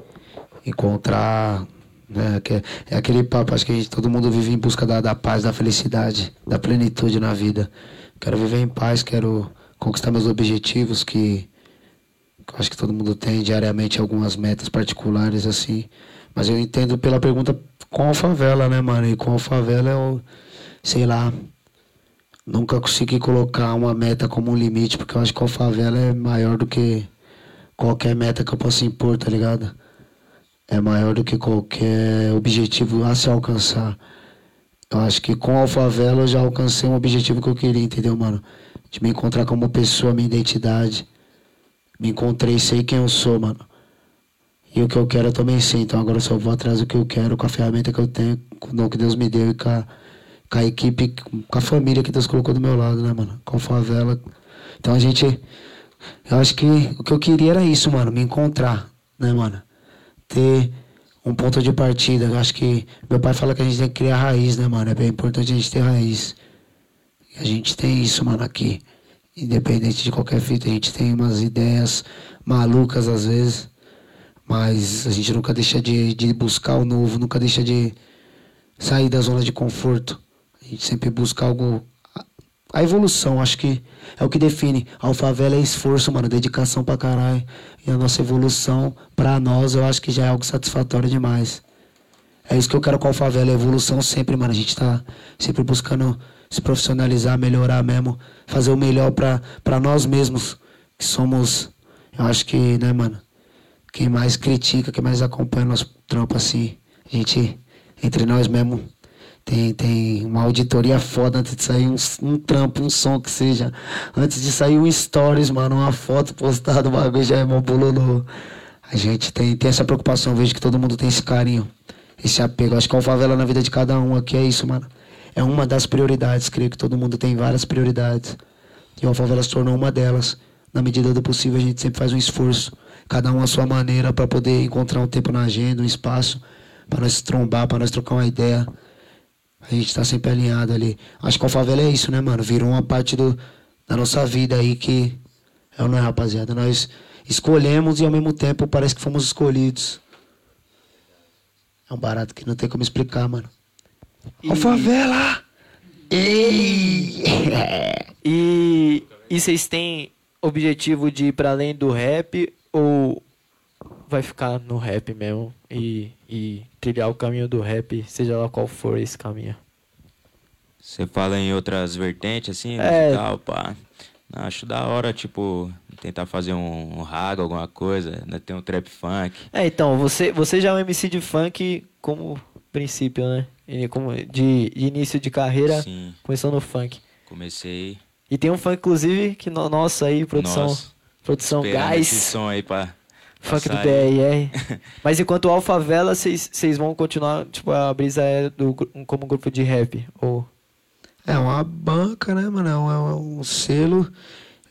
encontrar. Né, que é, é aquele papo, acho que gente, todo mundo vive em busca da, da paz, da felicidade, da plenitude na vida. Quero viver em paz, quero conquistar meus objetivos, que, que eu acho que todo mundo tem diariamente algumas metas particulares, assim. Mas eu entendo pela pergunta com a favela, né, mano? E com a favela eu, sei lá, Nunca consegui colocar uma meta como um limite, porque eu acho que a favela é maior do que qualquer meta que eu possa impor, tá ligado? É maior do que qualquer objetivo a se alcançar. Eu acho que com a favela eu já alcancei um objetivo que eu queria, entendeu, mano? De me encontrar como pessoa, minha identidade. Me encontrei, sei quem eu sou, mano. E o que eu quero eu também sei. Então agora eu só vou atrás do que eu quero, com a ferramenta que eu tenho, com o dom que Deus me deu e com a, com a equipe, com a família que Deus colocou do meu lado, né, mano? Com a favela. Então a gente. Eu acho que o que eu queria era isso, mano, me encontrar, né, mano? Ter um ponto de partida. Eu acho que. Meu pai fala que a gente tem que criar raiz, né, mano? É bem importante a gente ter raiz. E a gente tem isso, mano, aqui. independente de qualquer fita, a gente tem umas ideias malucas às vezes, mas a gente nunca deixa de, de buscar o novo, nunca deixa de sair da zona de conforto. Gente sempre busca algo. A evolução, acho que é o que define. A Alfavela é esforço, mano, dedicação pra caralho. E a nossa evolução, pra nós, eu acho que já é algo satisfatório demais. É isso que eu quero com a Alfavela, é evolução sempre, mano. A gente tá sempre buscando se profissionalizar, melhorar mesmo, fazer o melhor pra, pra nós mesmos, que somos, eu acho que, né, mano, quem mais critica, quem mais acompanha nosso trampo assim, a gente, entre nós mesmo, tem, tem uma auditoria foda antes de sair um, um trampo, um som que seja. Antes de sair um stories, mano, uma foto postada, o bagulho já é mó bololô. A gente tem, tem essa preocupação, vejo que todo mundo tem esse carinho, esse apego. Acho que a favela na vida de cada um aqui é isso, mano. É uma das prioridades, creio que todo mundo tem várias prioridades. E a favela se tornou uma delas. Na medida do possível, a gente sempre faz um esforço, cada um à sua maneira, para poder encontrar um tempo na agenda, um espaço, para nós trombar, para nós trocar uma ideia. A gente tá sempre alinhado ali. Acho que a favela é isso, né, mano? Virou uma parte do, da nossa vida aí que. É ou não é, rapaziada? Nós escolhemos e ao mesmo tempo parece que fomos escolhidos. É um barato que não tem como explicar, mano. E- A favela! Ei! E, e vocês têm objetivo de ir pra além do rap ou vai ficar no rap mesmo e, e trilhar o caminho do rap, seja lá qual for esse caminho? Você fala em outras vertentes, assim, É. musical, pá. Não, acho da hora, tipo, tentar fazer um, um raga, alguma coisa, né? Tem um trap funk. É, então, você, você já é um MC de funk como princípio, né? E como de, de início de carreira, Sim, começou no funk. comecei. E tem um funk, inclusive, que no, nossa aí, produção, Nossa, produção esperando esse gás, som aí pra... funk do. BRR. Mas enquanto Alfavela, vocês vocês vão continuar, tipo, a brisa é do, como grupo de rap? Ou... É uma banca, né, mano? É um, é um selo.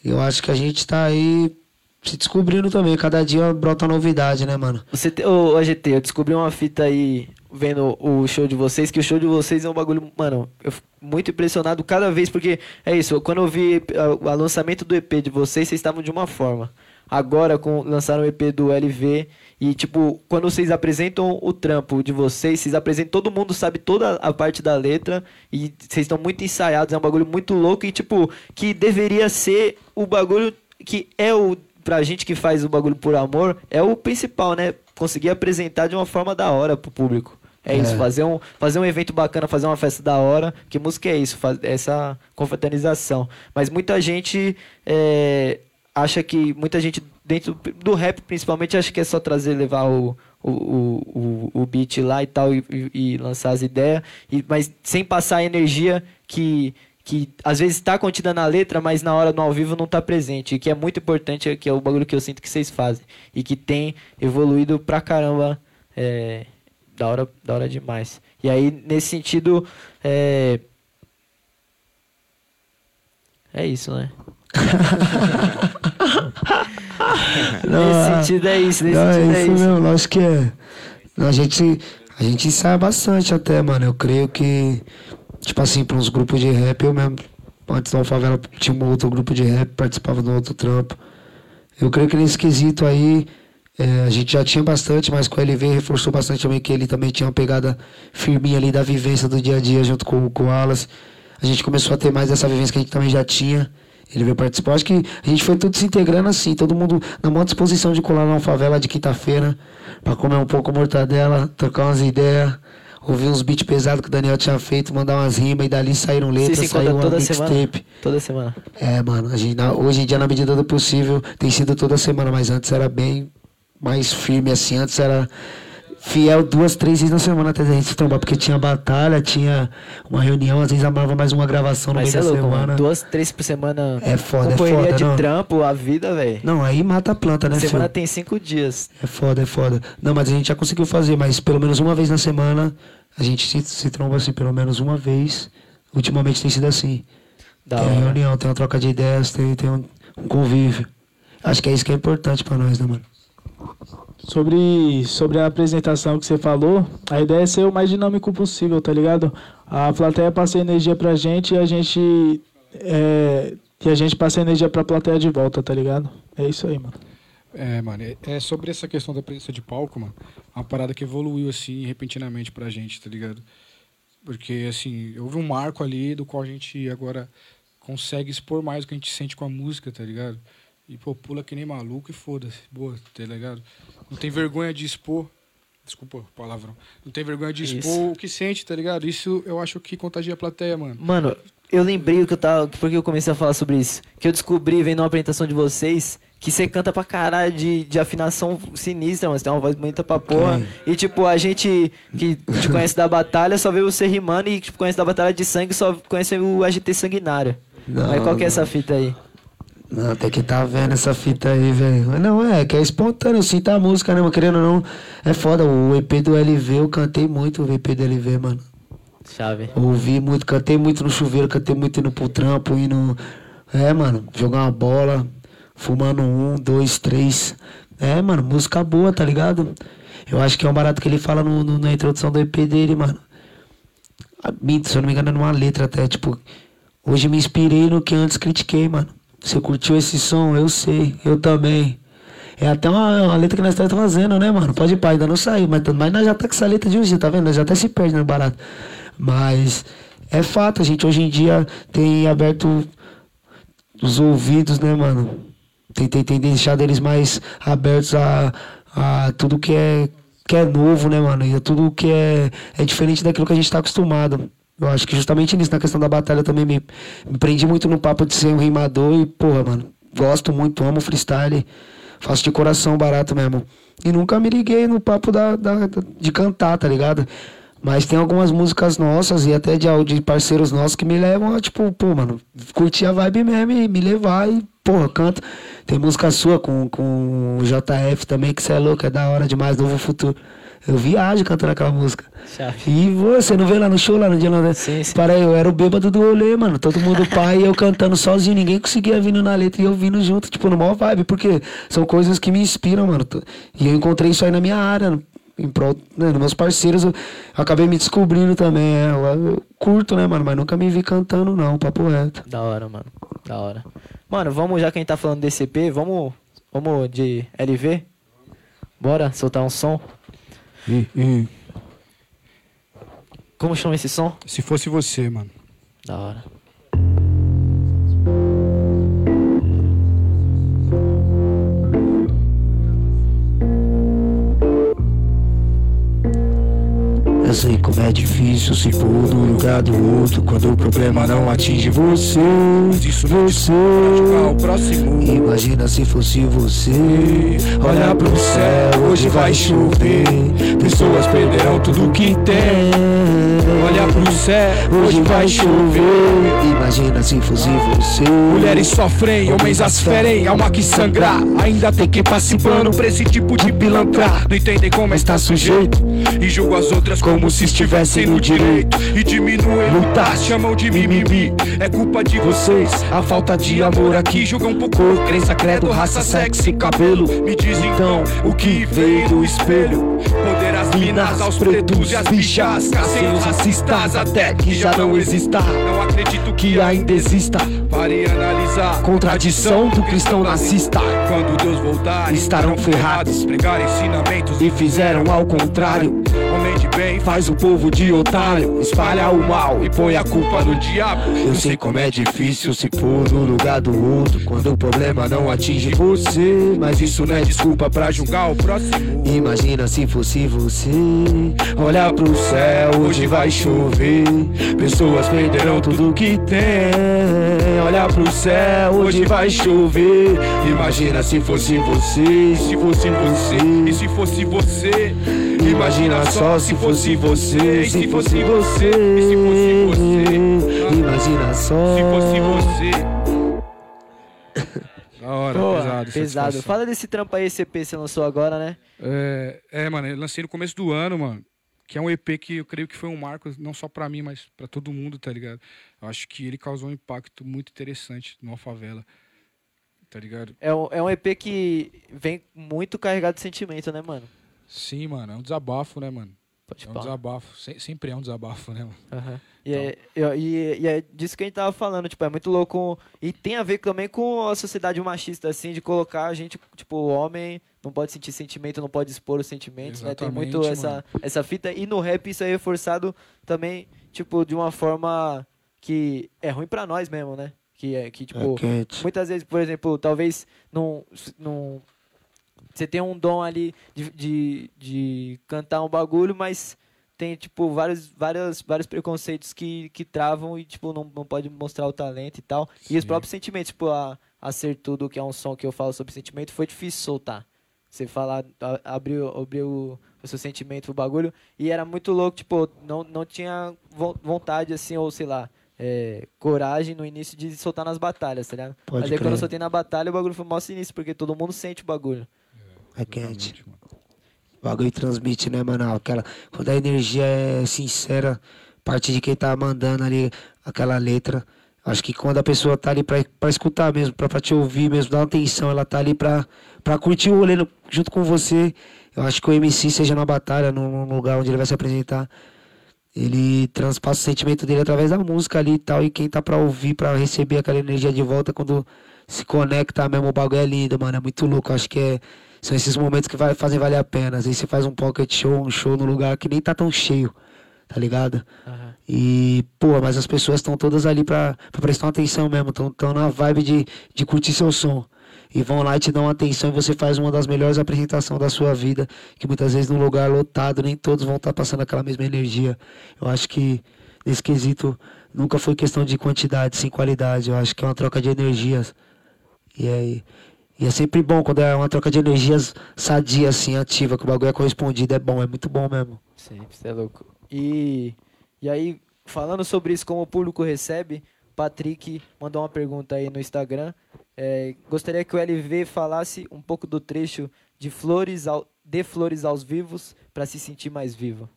E eu acho que a gente tá aí se descobrindo também. Cada dia brota novidade, né, mano? Você te... Ô, AGT, eu descobri uma fita aí vendo o show de vocês, que o show de vocês é um bagulho, mano, eu fico muito impressionado cada vez, porque é isso, quando eu vi o lançamento do EP de vocês, vocês estavam de uma forma. Agora, com lançaram o EP do LV, e tipo, quando vocês apresentam o trampo de vocês, vocês apresentam, todo mundo sabe toda a parte da letra, e vocês estão muito ensaiados, é um bagulho muito louco, e tipo, que deveria ser o bagulho que é o pra gente que faz o bagulho por amor, é o principal, né? Conseguir apresentar de uma forma da hora pro público. É, isso, É. fazer um, fazer um evento bacana, fazer uma festa da hora. Que música é isso? Essa confraternização. Mas muita gente é, acha que. Muita gente dentro do rap, principalmente, acha que é só trazer, levar o, o, o, o, beat lá e tal e, e- lançar as ideias. E, mas sem passar a energia que, que às vezes está contida na letra, mas na hora do ao vivo não está presente. E que é muito importante, que é o bagulho que eu sinto que vocês fazem. E que tem evoluído pra caramba. É, da hora, da hora demais. E aí, nesse sentido, é. É isso, né? Nesse sentido é isso, nesse Não, é sentido é isso mesmo, lógico que é. A gente, a gente ensaia bastante até, mano. Eu creio que, tipo assim, para uns grupos de rap, eu mesmo, antes da favela, tinha um outro grupo de rap, participava de um outro trampo. Eu creio que nesse quesito aí, é, a gente já tinha bastante, mas com o LV reforçou bastante também que ele também tinha uma pegada firminha ali da vivência do dia a dia junto com, com o Alas. A gente começou a ter mais essa vivência que a gente também já tinha. Ele veio participar. Acho que a gente foi tudo se integrando assim, todo mundo na maior disposição de colar numa favela de quinta-feira pra comer um pouco mortadela, trocar umas ideias, ouvir uns beats pesados que o Daniel tinha feito, mandar umas rimas e dali saíram letras, se saiu uma mixtape. Toda semana. É, mano, a gente, na- hoje em dia, na medida do possível, tem sido toda semana, mas antes era bem mais firme, assim. Antes era fiel duas, três vezes na semana até a gente se trombar, porque tinha batalha, tinha uma reunião, às vezes amava mais uma gravação no Mas meio é da louco, semana. mano. Duas, três por semana. É foda, é foda, de não. trampo, a vida, velho. Não, aí mata a planta, né, Semana filho? tem cinco dias. É foda, é foda. Não, mas a gente já conseguiu fazer, mas pelo menos uma vez na semana a gente se, se tromba assim, pelo menos uma vez. Ultimamente tem sido assim. Da tem hora. uma reunião, tem uma troca de ideias, tem, tem um, um convívio. Acho que é isso que é importante pra nós, né, mano? Sobre, sobre a apresentação que você falou, a ideia é ser o mais dinâmico possível, tá ligado? A plateia passa energia pra gente e a gente é, E a gente passa energia pra plateia de volta, tá ligado? É isso aí, mano. É, mano, é, sobre essa questão da presença de palco, mano. Uma parada que evoluiu, assim, repentinamente pra gente, tá ligado? Porque, assim, houve um marco ali do qual a gente agora consegue expor mais o que a gente sente com a música, tá ligado? E, pô, pula que nem maluco e foda-se. Boa, tá ligado? Não tem vergonha de expor. Desculpa o palavrão. Não tem vergonha de expor Isso. o que sente, tá ligado? Isso eu acho que contagia a plateia, mano. Mano, eu lembrei o que eu tava. Porque eu comecei a falar sobre isso. Que eu descobri vendo uma apresentação de vocês. Que você canta pra caralho de, de afinação sinistra, mano. Você tem uma voz bonita pra porra. E tipo, a gente que te conhece da batalha só vê você rimando e tipo, conhece da batalha de sangue só conhece o AGT sanguinário. Não, Mas qual que é essa fita aí? Não, tem que tá vendo essa fita aí, velho. Mas Não, é, que é espontâneo, eu sinto a música, né, mano? Querendo ou não, é foda. O EP do LV, eu cantei muito o EP do LV, mano. Chave. Ouvi muito, cantei muito no chuveiro, cantei muito indo pro trampo, indo. É, mano, jogar uma bola, fumando um, dois, três. É, mano, música boa, tá ligado? Eu acho que é um barato que ele fala no, no- na introdução do EP dele, mano. Se eu não me engano, é numa letra até, tipo. Hoje me inspirei no que antes critiquei, mano. Você curtiu esse som? Eu sei, eu também. É até uma, uma letra que nós estamos fazendo, né, mano? Pode ir, pai, ainda não saiu, mas, mas nós já tá com essa letra de dia, tá vendo? Nós já até se perde no barato. Mas é fato, a gente hoje em dia tem aberto os ouvidos, né, mano? Tem, tem, tem deixado eles mais abertos a, a tudo que é, que é novo, né, mano? E a tudo que é, é diferente daquilo que a gente tá acostumado. Eu acho que justamente nisso, na questão da batalha, também me, me prendi muito no papo de ser um rimador e, porra, mano, gosto muito, amo freestyle, faço de coração barato mesmo. E nunca me liguei no papo da, da- da- de cantar, tá ligado? Mas tem algumas músicas nossas e até de, de parceiros nossos que me levam a, tipo, pô, mano, curtir a vibe mesmo e me levar e, porra, canto. Tem música sua com, com o JF também, que você é louco, é da hora demais, Novo Futuro. Eu viajo cantando aquela música. Chave. E você não vê lá no show, lá no dia lá, Sim, sim. Para aí, eu era o bêbado do rolê, mano. Todo mundo pai e eu cantando sozinho, ninguém conseguia vindo na letra e eu vindo junto, tipo, no maior vibe, porque são coisas que me inspiram, mano. E eu encontrei isso aí na minha área, em prol, né, nos meus parceiros, eu acabei me descobrindo também. É, eu, eu curto, né, mano? Mas nunca me vi cantando, não, papo reto. Da hora, mano. Da hora. Mano, vamos, já que a gente tá falando desse EP, vamos, vamos de LV? Bora soltar um som? Como chama esse som? Se fosse você, mano. Da hora. Eu sei como é difícil se pôr no lugar do outro quando o problema não atinge você. Isso você. o próximo. Imagina se fosse você. Olha pro céu, hoje vai chover. Pessoas perderão tudo que tem. Olha pro céu, Hoje vai chover. Imagina se fosse você. Mulheres sofrem, homens as ferem, alma que sangrar. Ainda tem que passar pano pra esse tipo de pilantra. Não entendem como está sujeito e julgam as outras como se estivessem no direito. E diminuem lutar, chamam de mimimi. É culpa de vocês, a falta de amor aqui. Julgam por cor, crença, credo, raça, sexo e cabelo. Me dizem então o que veio do espelho. Poder as minas aos pretos e as bichas. Cacem os racistas até que já não exista. Não acredito que ainda exista. Pare analisar Contradição do cristão nazista. quando Deus voltar, Estarão ferrados. Pregar ensinamentos E fizeram ao contrário. Homem bem Faz o povo de otário. Espalha o mal e põe a culpa no diabo. Eu sei como é difícil se pôr no lugar do outro quando o problema não atinge você. Mas isso não é desculpa julgar. Julgar o próximo. Imagina se fosse você. Olhar pro céu, hoje vai chover. Pessoas perderão tudo que tem. Olhar pro céu, hoje vai chover. Imagina se fosse você, se fosse você. E se fosse você? Imagina só se fosse você, se fosse você. Se fosse você? Imagina só. Se fosse você. Da hora, Boa, pesado. pesado. Fala desse trampo aí, esse EP que você lançou agora, né? É, é, mano, eu lancei no começo do ano, mano. Que é um EP que eu creio que foi um marco, não só pra mim, mas pra todo mundo, tá ligado? Eu acho que ele causou um impacto muito interessante numa favela. Tá ligado? É um, é um EP que vem muito carregado de sentimento, né, mano? Sim, mano, é um desabafo, né, mano? Pode É um falar. desabafo. Se- sempre é um desabafo, né, mano? Aham. E é, e, e- é disso que a gente tava falando, tipo, é muito louco. E tem a ver também com a sociedade machista, assim, de colocar a gente, tipo, o homem não pode sentir sentimento, não pode expor os sentimentos, né? Tem muito Exatamente, essa, essa fita. E no rap isso é reforçado também, tipo, de uma forma que é ruim pra nós mesmo, né? Que é que, tipo, É muitas vezes, por exemplo, talvez não. não você tem um dom ali de, de, de cantar um bagulho, mas tem, tipo, vários, vários, vários preconceitos que, que travam e, tipo, não, não pode mostrar o talento e tal. E os Sim. próprios sentimentos, tipo, a, a Ser Tudo, que é um som que eu falo sobre sentimento, foi difícil soltar. Você falar, a- abrir, abrir o, o seu sentimento pro bagulho. E era muito louco, tipo, não, não tinha vo- vontade, assim, ou sei lá, é, coragem no início de soltar nas batalhas, tá ligado? Pode Mas aí quando crer. eu soltei na batalha, o bagulho foi mó sinistro, porque todo mundo sente o bagulho. É quente. O bagulho transmite, né, mano? Aquela, quando a energia é sincera, parte de quem tá mandando ali aquela letra. Acho que quando a pessoa tá ali pra, pra escutar mesmo, pra, pra te ouvir mesmo, dar uma atenção, ela tá ali pra, pra curtir o rolê junto com você. Eu acho que o MC, seja na batalha, num, num lugar onde ele vai se apresentar, ele transpassa o sentimento dele através da música ali e tal. E quem tá pra ouvir, pra receber aquela energia de volta, quando se conecta mesmo, o bagulho é lindo, mano. É muito louco. Eu acho que é, são esses momentos que vai, fazem valer a pena. Às vezes você faz um pocket show, um show num lugar que nem tá tão cheio, tá ligado? E, pô, mas as pessoas estão todas ali pra, pra prestar atenção mesmo, estão tão na vibe de, de curtir seu som. E vão lá e te dão atenção e você faz uma das melhores apresentações da sua vida, que muitas vezes num lugar lotado, nem todos vão estar passando aquela mesma energia. Eu acho que nesse quesito nunca foi questão de quantidade, sim qualidade. Eu acho que é uma troca de energias. E aí. E é sempre bom quando é uma troca de energias sadia, assim, ativa, que o bagulho é correspondido. É bom, é muito bom mesmo. Sempre, você é louco. E, e aí, falando sobre isso, como o público recebe, Patrick mandou uma pergunta aí no Instagram. É, gostaria que o LV falasse um pouco do trecho de Flores ao, de Flores aos Vivos para se sentir mais vivo.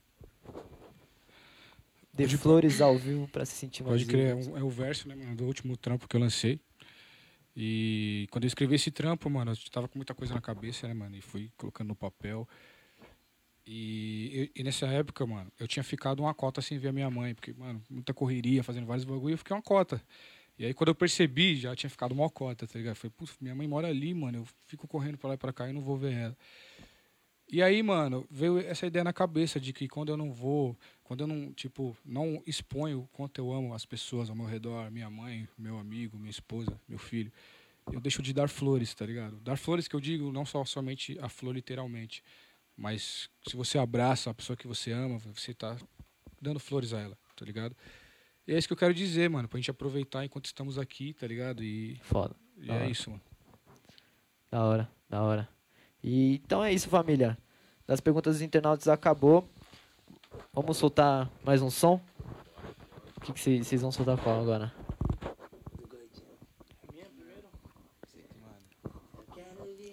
De Pode- Flores ao Vivo para se sentir mais Pode crer, é, vivo. um- é o verso, né, mano, do último trampo que eu lancei. E quando eu escrevi esse trampo, mano, eu tava com muita coisa na cabeça, né, mano, e fui colocando no papel. E, e- e nessa época, mano, eu tinha ficado uma cota sem ver a minha mãe, porque, mano, muita correria, fazendo vários bagulho, eu fiquei uma cota. E aí quando eu percebi, já tinha ficado uma cota, tá ligado? Falei, putz, minha mãe mora ali, mano, eu fico correndo pra lá e pra cá e não vou ver ela. E aí, mano, veio essa ideia na cabeça de que quando eu não vou, quando eu não, tipo, não exponho o quanto eu amo as pessoas ao meu redor, minha mãe, meu amigo, minha esposa, meu filho, eu deixo de dar flores, tá ligado? Dar flores que eu digo não só somente a flor literalmente, mas se você abraça a pessoa que você ama, você tá dando flores a ela, tá ligado? E é isso que eu quero dizer, mano, pra gente aproveitar enquanto estamos aqui, tá ligado? E, Foda. e Da é hora. isso, mano. Da hora, da hora. E então é isso, família. Das perguntas dos internautas acabou. Vamos soltar mais um som? O que vocês vão soltar qual agora?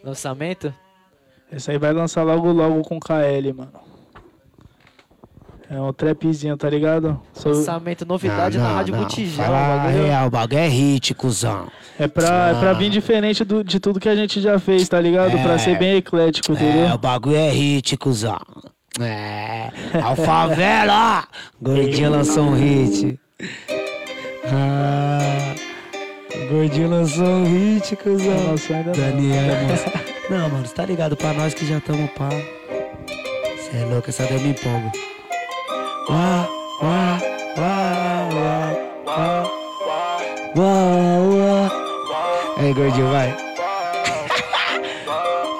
Lançamento? Esse aí vai lançar logo logo com KL, mano. É um trapzinho, tá ligado? Sou- Lançamento, novidade na Rádio Botijão. Fala bagulho- real, o bagulho é hit, cuzão. É pra, é pra vir diferente do, de tudo que a gente já fez, tá ligado? Pra É. ser bem eclético, É, o entendeu? bagulho é hit, cuzão. É, a favela! Gordinho lançou um hit. Ah, Gordinho lançou um hit, cuzão. Nossa, ainda não. Daniel, moça. Não, mano, você tá ligado? Pra nós que já estamos pá. Cê é louco, essa daí me empolga. Uá, uá, uá, uá, uá, uá, uá. Aí, gordinho, vai.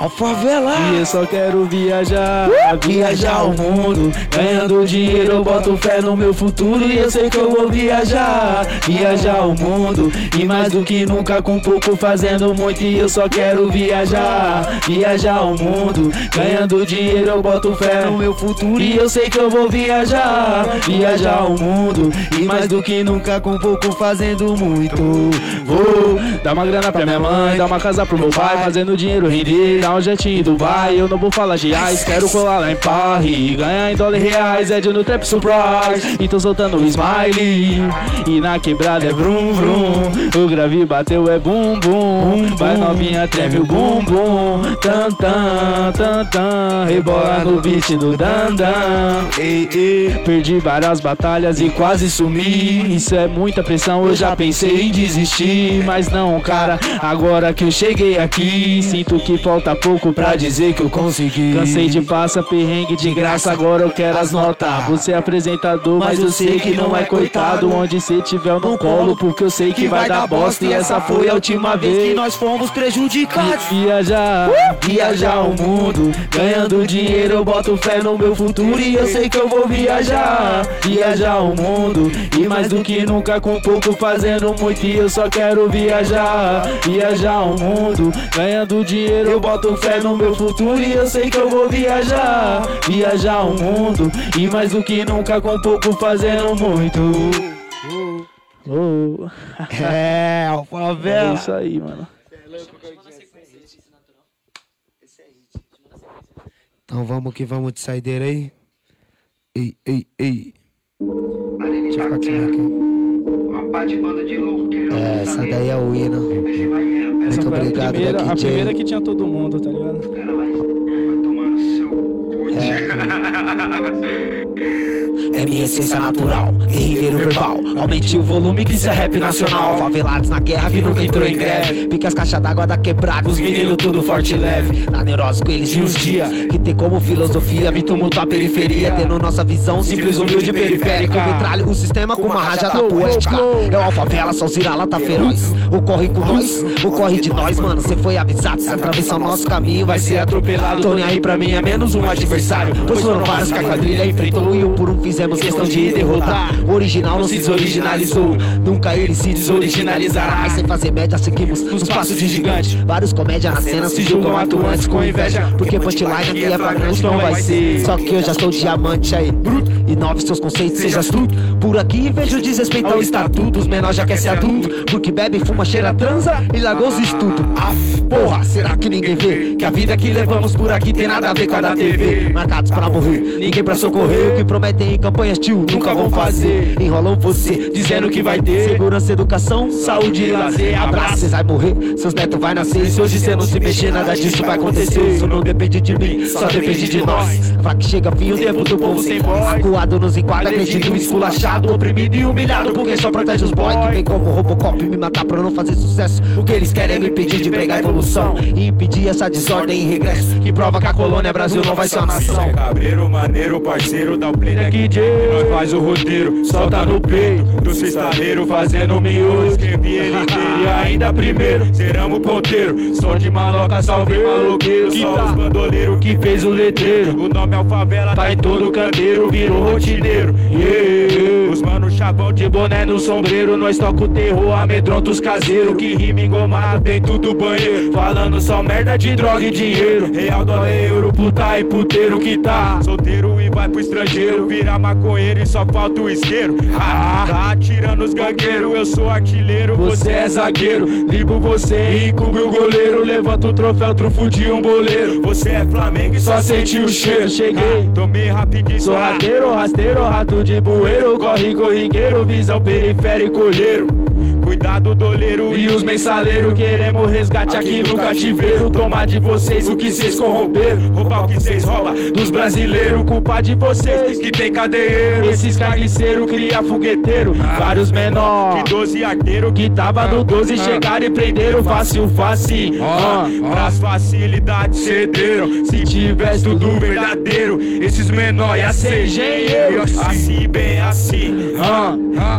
A favela! E eu só quero viajar, Viajar o mundo, ganhando dinheiro, eu boto fé no meu futuro. E eu sei que eu vou viajar, viajar o mundo. E mais do que nunca com pouco fazendo muito. E eu só quero viajar, viajar o mundo, ganhando dinheiro, eu boto fé no meu futuro. E eu sei que eu vou viajar, viajar o mundo. E mais do que nunca com pouco fazendo muito. Vou dar uma grana pra minha mãe, dar uma casa pro meu pai, fazendo dinheiro render, comprar um em Dubai. Eu não vou falar de reais, quero colar lá em Paris. Ganhar em dólar e reais, é de no Trap Surprise. Então soltando o smile. E na quebrada é vrum vrum. O grave bateu é bum bum. Vai novinha, treme o bum bum. Tan tan, tan tan. Rebola no beat do dan dan. Ei, ei. Perdi várias batalhas e quase sumi. Isso é muita pressão, eu já pensei em desistir. Mas não, cara, agora que eu cheguei aqui, sinto que falta pouco pra dizer que eu consegui. Cansei de passar perrengue de graça, agora eu quero as notas. Você é apresentador, mas eu sei que não é coitado. Onde cê tiver eu não colo, porque eu sei que vai dar bosta. E essa foi a última vez que nós fomos prejudicados. Viajar, viajar o mundo, ganhando dinheiro, eu boto fé no meu futuro. E eu sei que eu vou viajar, viajar o mundo. E mais do que nunca, com pouco fazendo muito. E eu só quero viajar, viajar o mundo, ganhando dinheiro, eu boto fé no meu futuro. E eu sei que eu vou viajar, viajar o mundo. E mais do que nunca, com pouco fazendo muito. Oh. É, o É isso aí, mano. Então vamos que vamos de saideira aí. Ei, ei, ei. Deixa eu ficar aqui, aqui. É, essa daí é o hino. Essa Muito foi a obrigado, primeira, a primeira que tinha todo mundo, tá ligado? É minha essência natural, guerrilheiro verbal. Aumente o volume que isso é rap nacional. Favelados na guerra, vi nunca entrou em greve. Pica as caixas d'água da quebrada, os meninos tudo forte e leve. Na neurose com eles vi uns dia que tem como filosofia me tumultuar a periferia. Tendo nossa visão simples, humilde, periférica. Metralha o sistema com uma rajada poética. É o favela, só tá feroz. O corre com nós, o corre de nós, mano. Cê foi avisado, se atravessar o nosso caminho, vai ser atropelado. Tô nem aí pra mim, é menos um adversário. Pois foram vários que a quadrilha enfrentou e um por um fizemos questão de derrotar. O original não se desoriginalizou, nunca ele se desoriginalizará. Mas sem fazer média, seguimos nos passos de gigante. Vários comédia na cena se julgam atuantes com inveja. Porque punchline aqui é flagrante, não vai ser. Só que eu já sou diamante aí, bruto. Inove seus conceitos, seja astuto. Por aqui vejo desrespeito ao estatuto. Os menores já quer ser adulto. Porque bebe, fuma, cheira, transa e largou os estudos. Porra, será que ninguém vê? Que a vida que levamos por aqui tem nada a ver com a da TV. Marcados pra morrer, ninguém pra socorrer. O que prometem em campanhas, tio, nunca vão fazer. Enrolam você, dizendo que vai ter segurança, educação, saúde e lazer. Abraço, cês vai morrer, seus netos vai nascer. Se hoje cê não se mexer, nada disso vai acontecer. Isso não depende de mim, só depende de nós. Vai que chega fim o tempo do povo sem voz. Acuado nos enquadra, acredito esculachado, oprimido e humilhado. Porque só protege os boy que vem como Robocop me matar pra eu não fazer sucesso. O que eles querem é me impedir de pregar evolução e impedir essa desordem e regresso. Que prova que a colônia Brasil não vai ser uma nação. Cabreiro, maneiro, parceiro, dá o play aqui, Nós faz o roteiro, solta no peito Do cestareiro fazendo Escrevi ele e ainda primeiro Seramos ponteiro, som de maloca, salve maloqueiro Só os bandoleiros que fez o letreiro O nome é favela, tá em todo canteiro Virou rotineiro, yeah. Os mano chavão de boné no sombreiro Nós toca o terror, amedronta os caseiros Que rima engomado dentro do banheiro Falando só merda de droga e dinheiro Real dólar é euro, puta e puteiro que tá Solteiro e vai pro estrangeiro. Vira maconheiro e só falta o isqueiro. Ah, Tá atirando os gangueiros Eu sou artilheiro, você é zagueiro. Limpo você e cobre o goleiro. Levanta o troféu, trufo de um boleiro. Você é Flamengo e só sente o cheiro. Cheguei, tomei rapidinho Sou rateiro, rasteiro, rato de bueiro. Corre corrigueiro, visão periférico olheiro Cuidado doleiro e os mensaleiros Queremos resgate aqui no cativeiro. Tomar de vocês o que vocês corromperam. Roubar o que vocês roubam dos brasileiros Culpa de vocês que tem cadeiro. Esses carniceiros cria fogueteiro. Vários menor que 12 arteiro Que tava no 12 chegaram e prenderam Fácil, fácil. Ó, Pras facilidades cederam. Se tivesse tudo verdadeiro Esses menor ia ser engenheiro. Assim. Bem assim.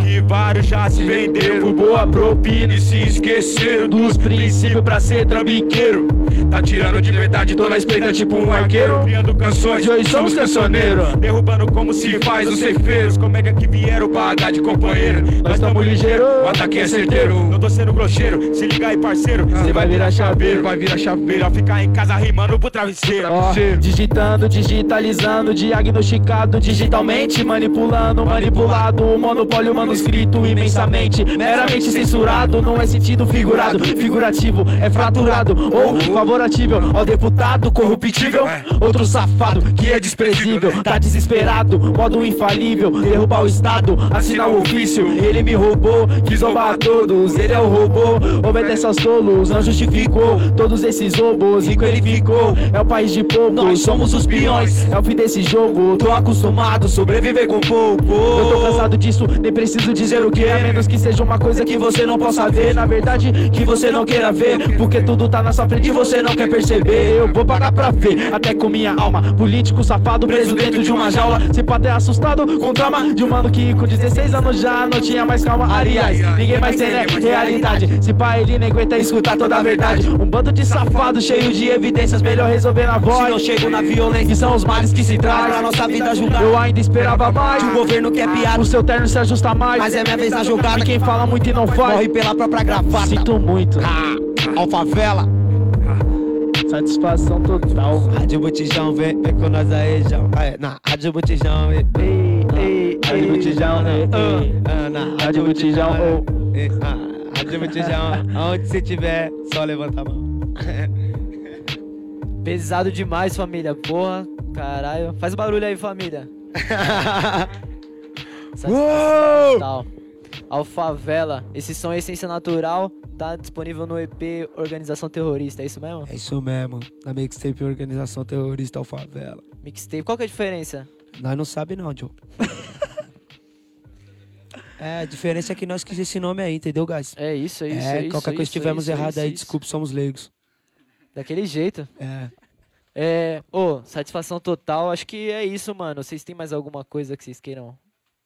Que vários já se venderam por boa propina E se esqueceram dos princípios pra ser trambiqueiro. Tá tirando de verdade, tô na espreita tipo um arqueiro. Criando canções, hoje somos cancioneiros. Derrubando como se faz os ceifeiros Como é que vieram pagar de companheiro? Nós tamo ligeiro, o ataque é certeiro. Não tô sendo grocheiro, se liga aí parceiro. Cê vai virar chaveiro, vai virar chaveiro. Ficar em casa rimando pro travesseiro. Ó, digitando, digitalizando, diagnosticado digitalmente, manipulando, manipulado, o monopólio manuscrito imensamente, meramente censurado, não é sentido figurado, figurativo, é fraturado ou favorável ao deputado corruptível. Outro safado que é desprezível, tá desesperado, modo infalível, derrubar o Estado, assinar o ofício. Ele me roubou, quis roubar a todos, ele é o robô, obedece aos tolos, não justificou todos esses roubos, rico ele ficou, é o país de poucos, nós somos os peões, é o fim desse jogo, tô acostumado, sobreviver com pouco. Eu tô cansado disso, nem preciso dizer o que é, menos que seja uma coisa que você não possa ver, na verdade, que você não queira ver, porque tudo tá na sua frente e você não quer perceber. Eu vou parar pra ver, até com minha alma, político safado preso dentro de uma jaula, se pode ter assustado com trauma de um mano que com 16 anos já não tinha mais calma. Aliás, ninguém mais tem né, realidade, se pá ele nem aguenta escutar toda a verdade. Um bando de safados cheio de evidências, melhor resolver na voz. Se não chego na violência, que são os males que se trazem pra nossa vida julgar. Eu ainda esperava mais, o governo quer piada, o seu terno se ajusta mais. Mas é minha vez na jogada, e quem fala muito e não faz, morre pela própria gravata. Sinto muito. Ah, Alfavela. Satisfação total. Rádio Botijão, vem, vem com nós aí, João. É, na Rádio Botijão, vem. Ei, ei, Rádio Botijão, ei, não. na Rádio Botijão. Ei, ah, Rádio Botijão, aonde você tiver, só levanta a mão. Pesado demais, família. Porra, caralho. Faz barulho aí, família. Uou! Total. Alfavela. Esse som é Essência Natural. Tá disponível no EP Organização Terrorista. É isso mesmo? É isso mesmo. Na mixtape Organização Terrorista Alfavela. Mixtape. Qual que é a diferença? Nós não sabe não, Joe. é, a diferença é que nós quis esse nome aí, entendeu, guys? É isso, é isso. É, é isso, qualquer é coisa isso, estivermos é isso, errado é aí, isso. desculpe, somos leigos. Daquele jeito. É. É. Ô, satisfação total. Acho que é isso, mano. Vocês têm mais alguma coisa que vocês queiram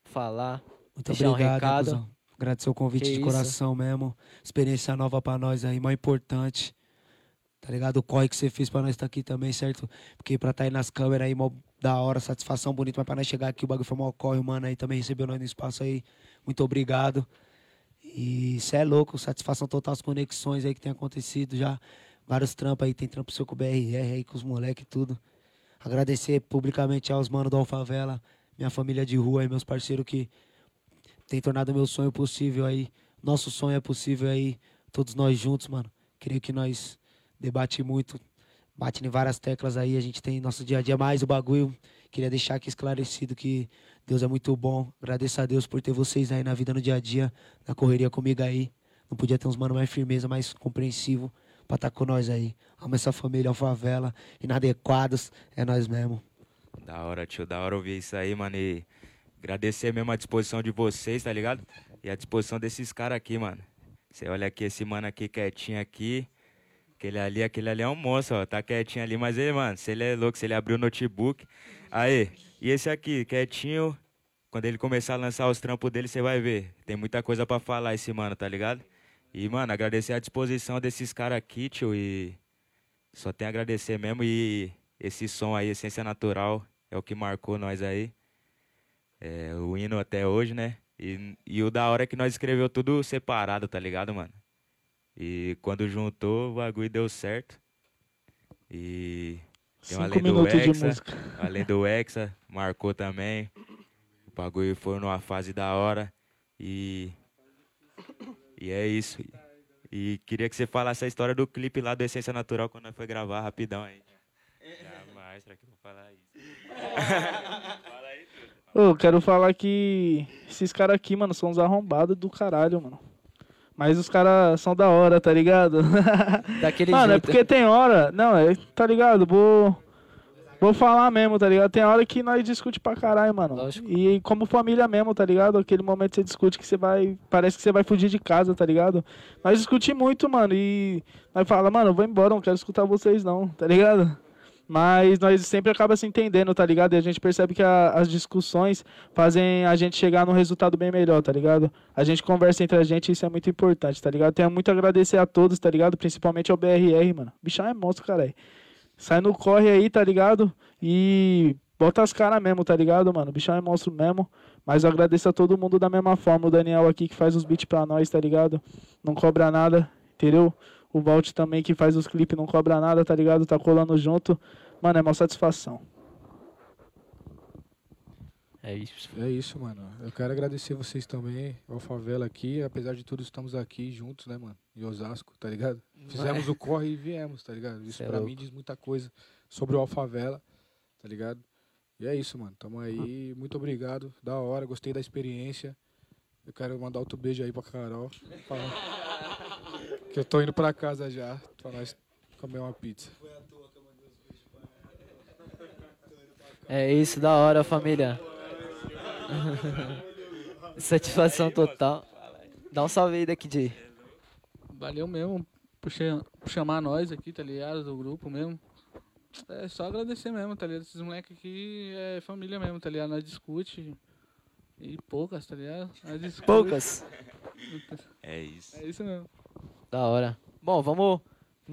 falar? Muito Deixar um obrigado, recado. cuzão. Agradecer o convite Que de isso. coração mesmo. Experiência nova pra nós aí, mais importante. Tá ligado? O corre que você fez pra nós estar aqui também, certo? Porque pra estar aí nas câmeras aí, mó da hora, satisfação bonita, mas pra nós chegar aqui, o bagulho foi mó corre, mano, aí também recebeu nós no espaço aí. Muito obrigado. E cê é louco, satisfação total as conexões aí que tem acontecido já. Vários trampos aí, tem trampo seu com o BRR aí, com os moleques e tudo. Agradecer publicamente aos manos do Alfavela, minha família de rua aí, meus parceiros que tem tornado meu sonho possível aí. Nosso sonho é possível aí, todos nós juntos, mano. Creio que nós debate muito, bate em várias teclas aí, a gente tem nosso dia a dia mais o bagulho. Queria deixar aqui esclarecido que Deus é muito bom. Agradeço a Deus por ter vocês aí na vida no dia a dia, na correria comigo aí. Não podia ter uns mano mais firmeza, mais compreensivo pra estar com nós aí. Amo essa família, favela, inadequados, é nós mesmo. Da hora, tio, da hora ouvir isso aí, mano. E agradecer mesmo a disposição de vocês, tá ligado? E a disposição desses caras aqui, mano. Você olha aqui, esse mano aqui quietinho aqui. Aquele ali, aquele ali é um monstro, ó. Tá quietinho ali, mas ele, mano, se ele é louco, se ele abrir o notebook. Aí, e esse aqui, quietinho. Quando ele começar a lançar os trampos dele, você vai ver. Tem muita coisa pra falar esse mano, tá ligado? E, mano, agradecer a disposição desses caras aqui, tio. E só tem a agradecer mesmo. E esse som aí, Essência Natural, é o que marcou nós aí. É, o hino até hoje, né? E, e o da hora é que nós escreveu tudo separado, tá ligado, mano? E quando juntou, o bagulho deu certo. E tem além do Hexa, além do Hexa, marcou também. O bagulho foi numa fase da hora. E. E é isso. E queria que você falasse a história do clipe lá do Essência Natural quando nós foi gravar rapidão aí. Jamais, será que eu vou falar isso? Ô, quero falar que esses caras aqui, mano, são uns arrombados do caralho, mano. Mas os caras são da hora, tá ligado? Daquele mano, é jeito. porque tem hora. Não, é, tá ligado? Vou. Vou falar mesmo, tá ligado? Tem hora que nós discute pra caralho, mano. Lógico. E como família mesmo, tá ligado? Aquele momento que você discute que você vai. Parece que você vai fugir de casa, tá ligado? Nós discute muito, mano. E nós fala, mano, eu vou embora, não quero escutar vocês não, tá ligado? Mas nós sempre acaba se entendendo, tá ligado? E a gente percebe que a- as discussões fazem a gente chegar num resultado bem melhor, tá ligado? A gente conversa entre a gente e isso é muito importante, tá ligado? Tenho muito a agradecer a todos, tá ligado? Principalmente ao BRR, mano. Bichão é monstro, caralho. Sai no corre aí, tá ligado? E bota as caras mesmo, tá ligado, mano? Bichão é monstro mesmo. Mas eu agradeço a todo mundo da mesma forma. O Daniel aqui que faz os beats pra nós, tá ligado? Não cobra nada, entendeu? O Valt também que faz os clipes, não cobra nada, tá ligado? Tá colando junto. Mano, é uma satisfação. É isso. É isso, mano. Eu quero agradecer vocês também, ao Favela aqui. Apesar de tudo, estamos aqui juntos, né, mano? Em Osasco, tá ligado? Fizemos o corre e viemos, tá ligado? Isso Cê é pra louco. mim diz muita coisa sobre o Alfavela, tá ligado? E é isso, mano. Tamo aí. Muito obrigado. Da hora, gostei da experiência. Eu quero mandar outro beijo aí pra Carol. Que eu tô indo pra casa já, pra nós comer uma pizza. É isso, da hora, família. Satisfação total. Dá um salve aí daqui, Jay. Valeu mesmo por chamar nós aqui, tá ligado? Do grupo mesmo. É só agradecer mesmo, tá ligado? Esses moleques aqui é família mesmo, tá ligado? Nós discute e poucas, tá ligado? Nós discute. Poucas. É isso. É isso mesmo. Da hora. Bom, vamos.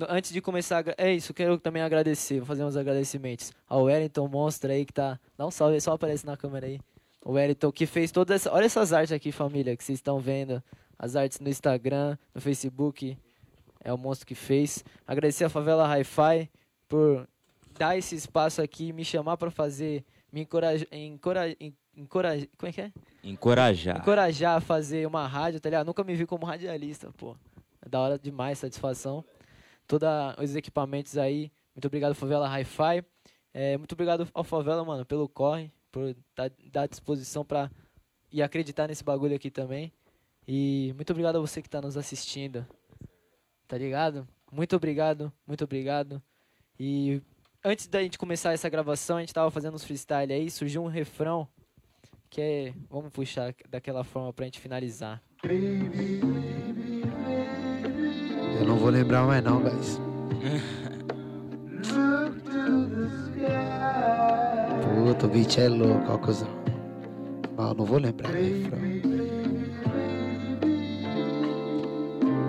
Antes de começar, é isso, quero também agradecer, vou fazer uns agradecimentos ao Wellington Monstro aí que tá. Dá um salve só aparece na câmera aí. O Wellington que fez todas essa. Olha essas artes aqui, família, que vocês estão vendo. As artes no Instagram, no Facebook. É o monstro que fez. Agradecer a Favela Hi-Fi por dar esse espaço aqui, me chamar pra fazer, me encorajar. Encoraj, encoraj, como é que é? Encorajar. encorajar a fazer uma rádio, tá ligado? Nunca me vi como radialista, pô. É da hora demais, satisfação. Todos os equipamentos aí. Muito obrigado, Favela Hi-Fi. É, muito obrigado ao Favela, mano, pelo corre, por tá, dar disposição pra e acreditar nesse bagulho aqui também. E muito obrigado a você que tá nos assistindo. Tá ligado? Muito obrigado, muito obrigado. E antes da gente começar essa gravação, a gente tava fazendo uns freestyle aí, surgiu um refrão que é. Vamos puxar daquela forma pra gente finalizar. Eu não vou lembrar mais não, guys. Puta, o beat é louco, ó, cuzão. Não, não vou lembrar refrão.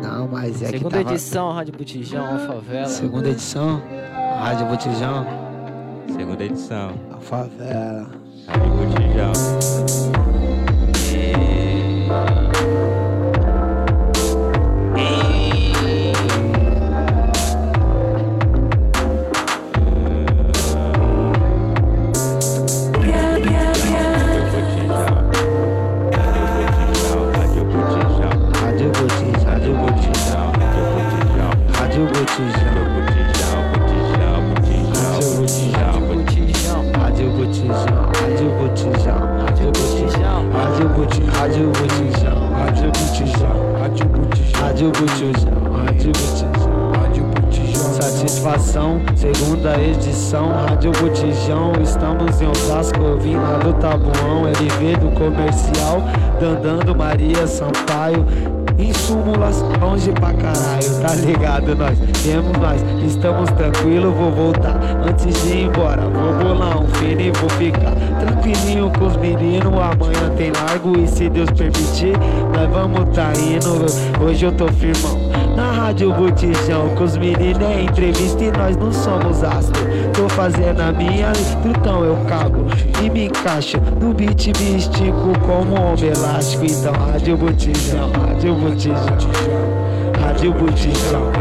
Não, mas é Segunda que tava... edição, Rádio Botijão, favela. Segunda edição, Rádio Botijão, Segunda edição. a favela. Rádio Botijão. Rádio Rádio Botijão, Rádio Botijão, Rádio Botijão. Satisfação, segunda edição, Rádio Botijão. Estamos em Osasco, lá do Tabuão, LV do comercial, Dandando Maria Sampaio. Em súmulas, longe pra caralho, tá ligado nós? Temos nós, estamos tranquilo, vou voltar. Antes de ir embora, vou bolar um fino e vou ficar Tranquilinho com os meninos, amanhã tem largo E se Deus permitir, nós vamos tá indo. Hoje eu tô firmão na Rádio Botijão Com os meninos é entrevista e nós não somos astro. Tô fazendo a minha, então eu cago E me encaixo no beat místico como homem elástico. Então Rádio Botijão, Rádio Botijão Rádio Botijão,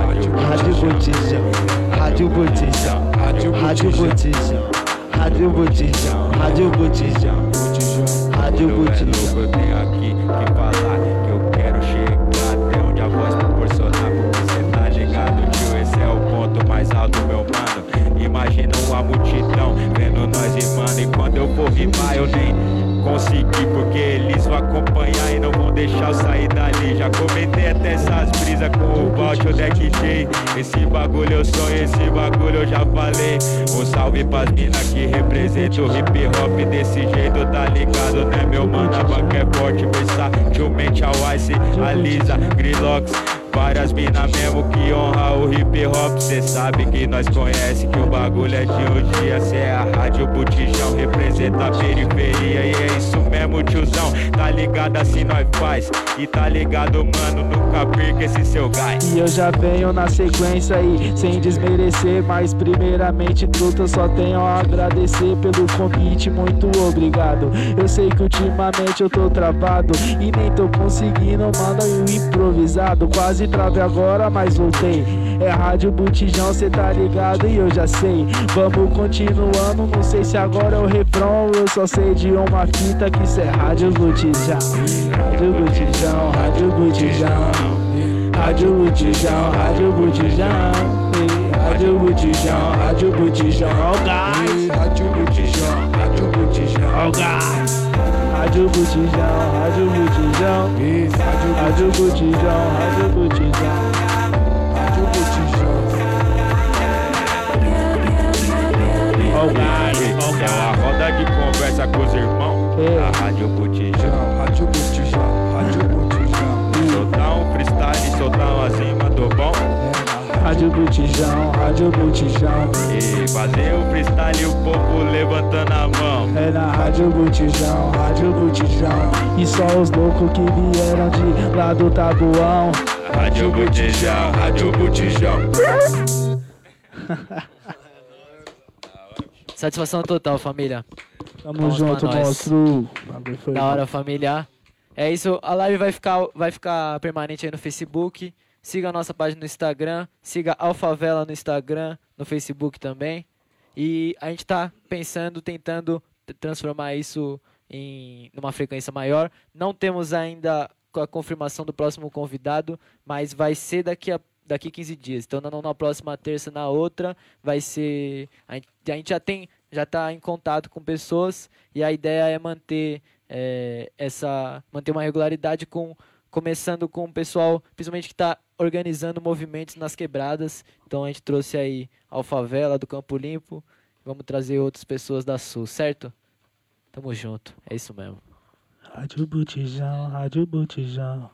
Rádio Botijão, Rádio Botijão, Rádio Botijão, Rádio Botijão, Rádio Botijão, Rádio Botijão. Uma multidão vendo nós rimando. E quando eu for rimar eu nem consegui Porque eles vão acompanhar e não vão deixar eu sair dali. Já comentei até essas brisas com o Balt, o Deck J. Esse bagulho eu sonho, esse bagulho eu já falei. Um salve pras mina que representam o hip hop desse jeito, tá ligado, né meu mano? A banca é forte, versatilmente a Ice, a Lisa, Grilox Várias mina mesmo que honra o hip hop. Cê sabe que nós conhece que o bagulho é de um dia Cê é a rádio botijão, representa a periferia E é isso mesmo tiozão, tá ligado assim nós faz. E tá ligado mano, nunca perca esse seu gás. E eu já venho na sequência aí, sem desmerecer Mas primeiramente, truta, só tenho a agradecer pelo convite, muito obrigado. Eu sei que ultimamente eu tô travado E nem tô conseguindo, mano, o improvisado. Quase trave agora, mas voltei. É Rádio Botijão, cê tá ligado e eu já sei. Vamos continuando, não sei se agora é o refrão. Eu só sei de uma fita que cê é Rádio Botijão. Rádio Botijão, Rádio Botijão. Rádio Botijão, Rádio Botijão. Rádio Botijão, Rádio Botijão. Gás. Rádio Botijão, Rádio Botijão. Gás. Rádio Botijão, Rádio Botijão. Rádio Botijão, Rádio Botijão. Rádio Botijão. Ó o é uma roda de conversa com os irmãos. A Rádio Botijão, Rádio Botijão, Rádio Botijão. soltar um freestyle, soltar uma cima do bom. Rádio Botijão, Rádio Botijão. E fazer o freestyle e o povo levantando a mão. É na Rádio Botijão, Rádio Botijão. E só os loucos que vieram de lá do Tabuão. Rádio Botijão, Rádio Botijão. Satisfação total, família. Tamo pra junto, monstro. Da hora, família. É isso, a live vai ficar, vai ficar permanente aí no Facebook. Siga a nossa página no Instagram. Siga Alfavela no Instagram, no Facebook também. E a gente tá pensando, tentando transformar isso em numa frequência maior. Não temos ainda a confirmação do próximo convidado, mas vai ser daqui a daqui 15 dias. Então na próxima terça, na outra vai ser a gente, a gente já tem já tá em contato com pessoas e a ideia é manter é, essa manter uma regularidade com começando com o pessoal, principalmente que está organizando movimentos nas quebradas. Então a gente trouxe aí Alfavela do Campo Limpo. Vamos trazer outras pessoas da Sul, certo? Tamo junto. É isso mesmo. Rádio Botijão, Rádio Botijão.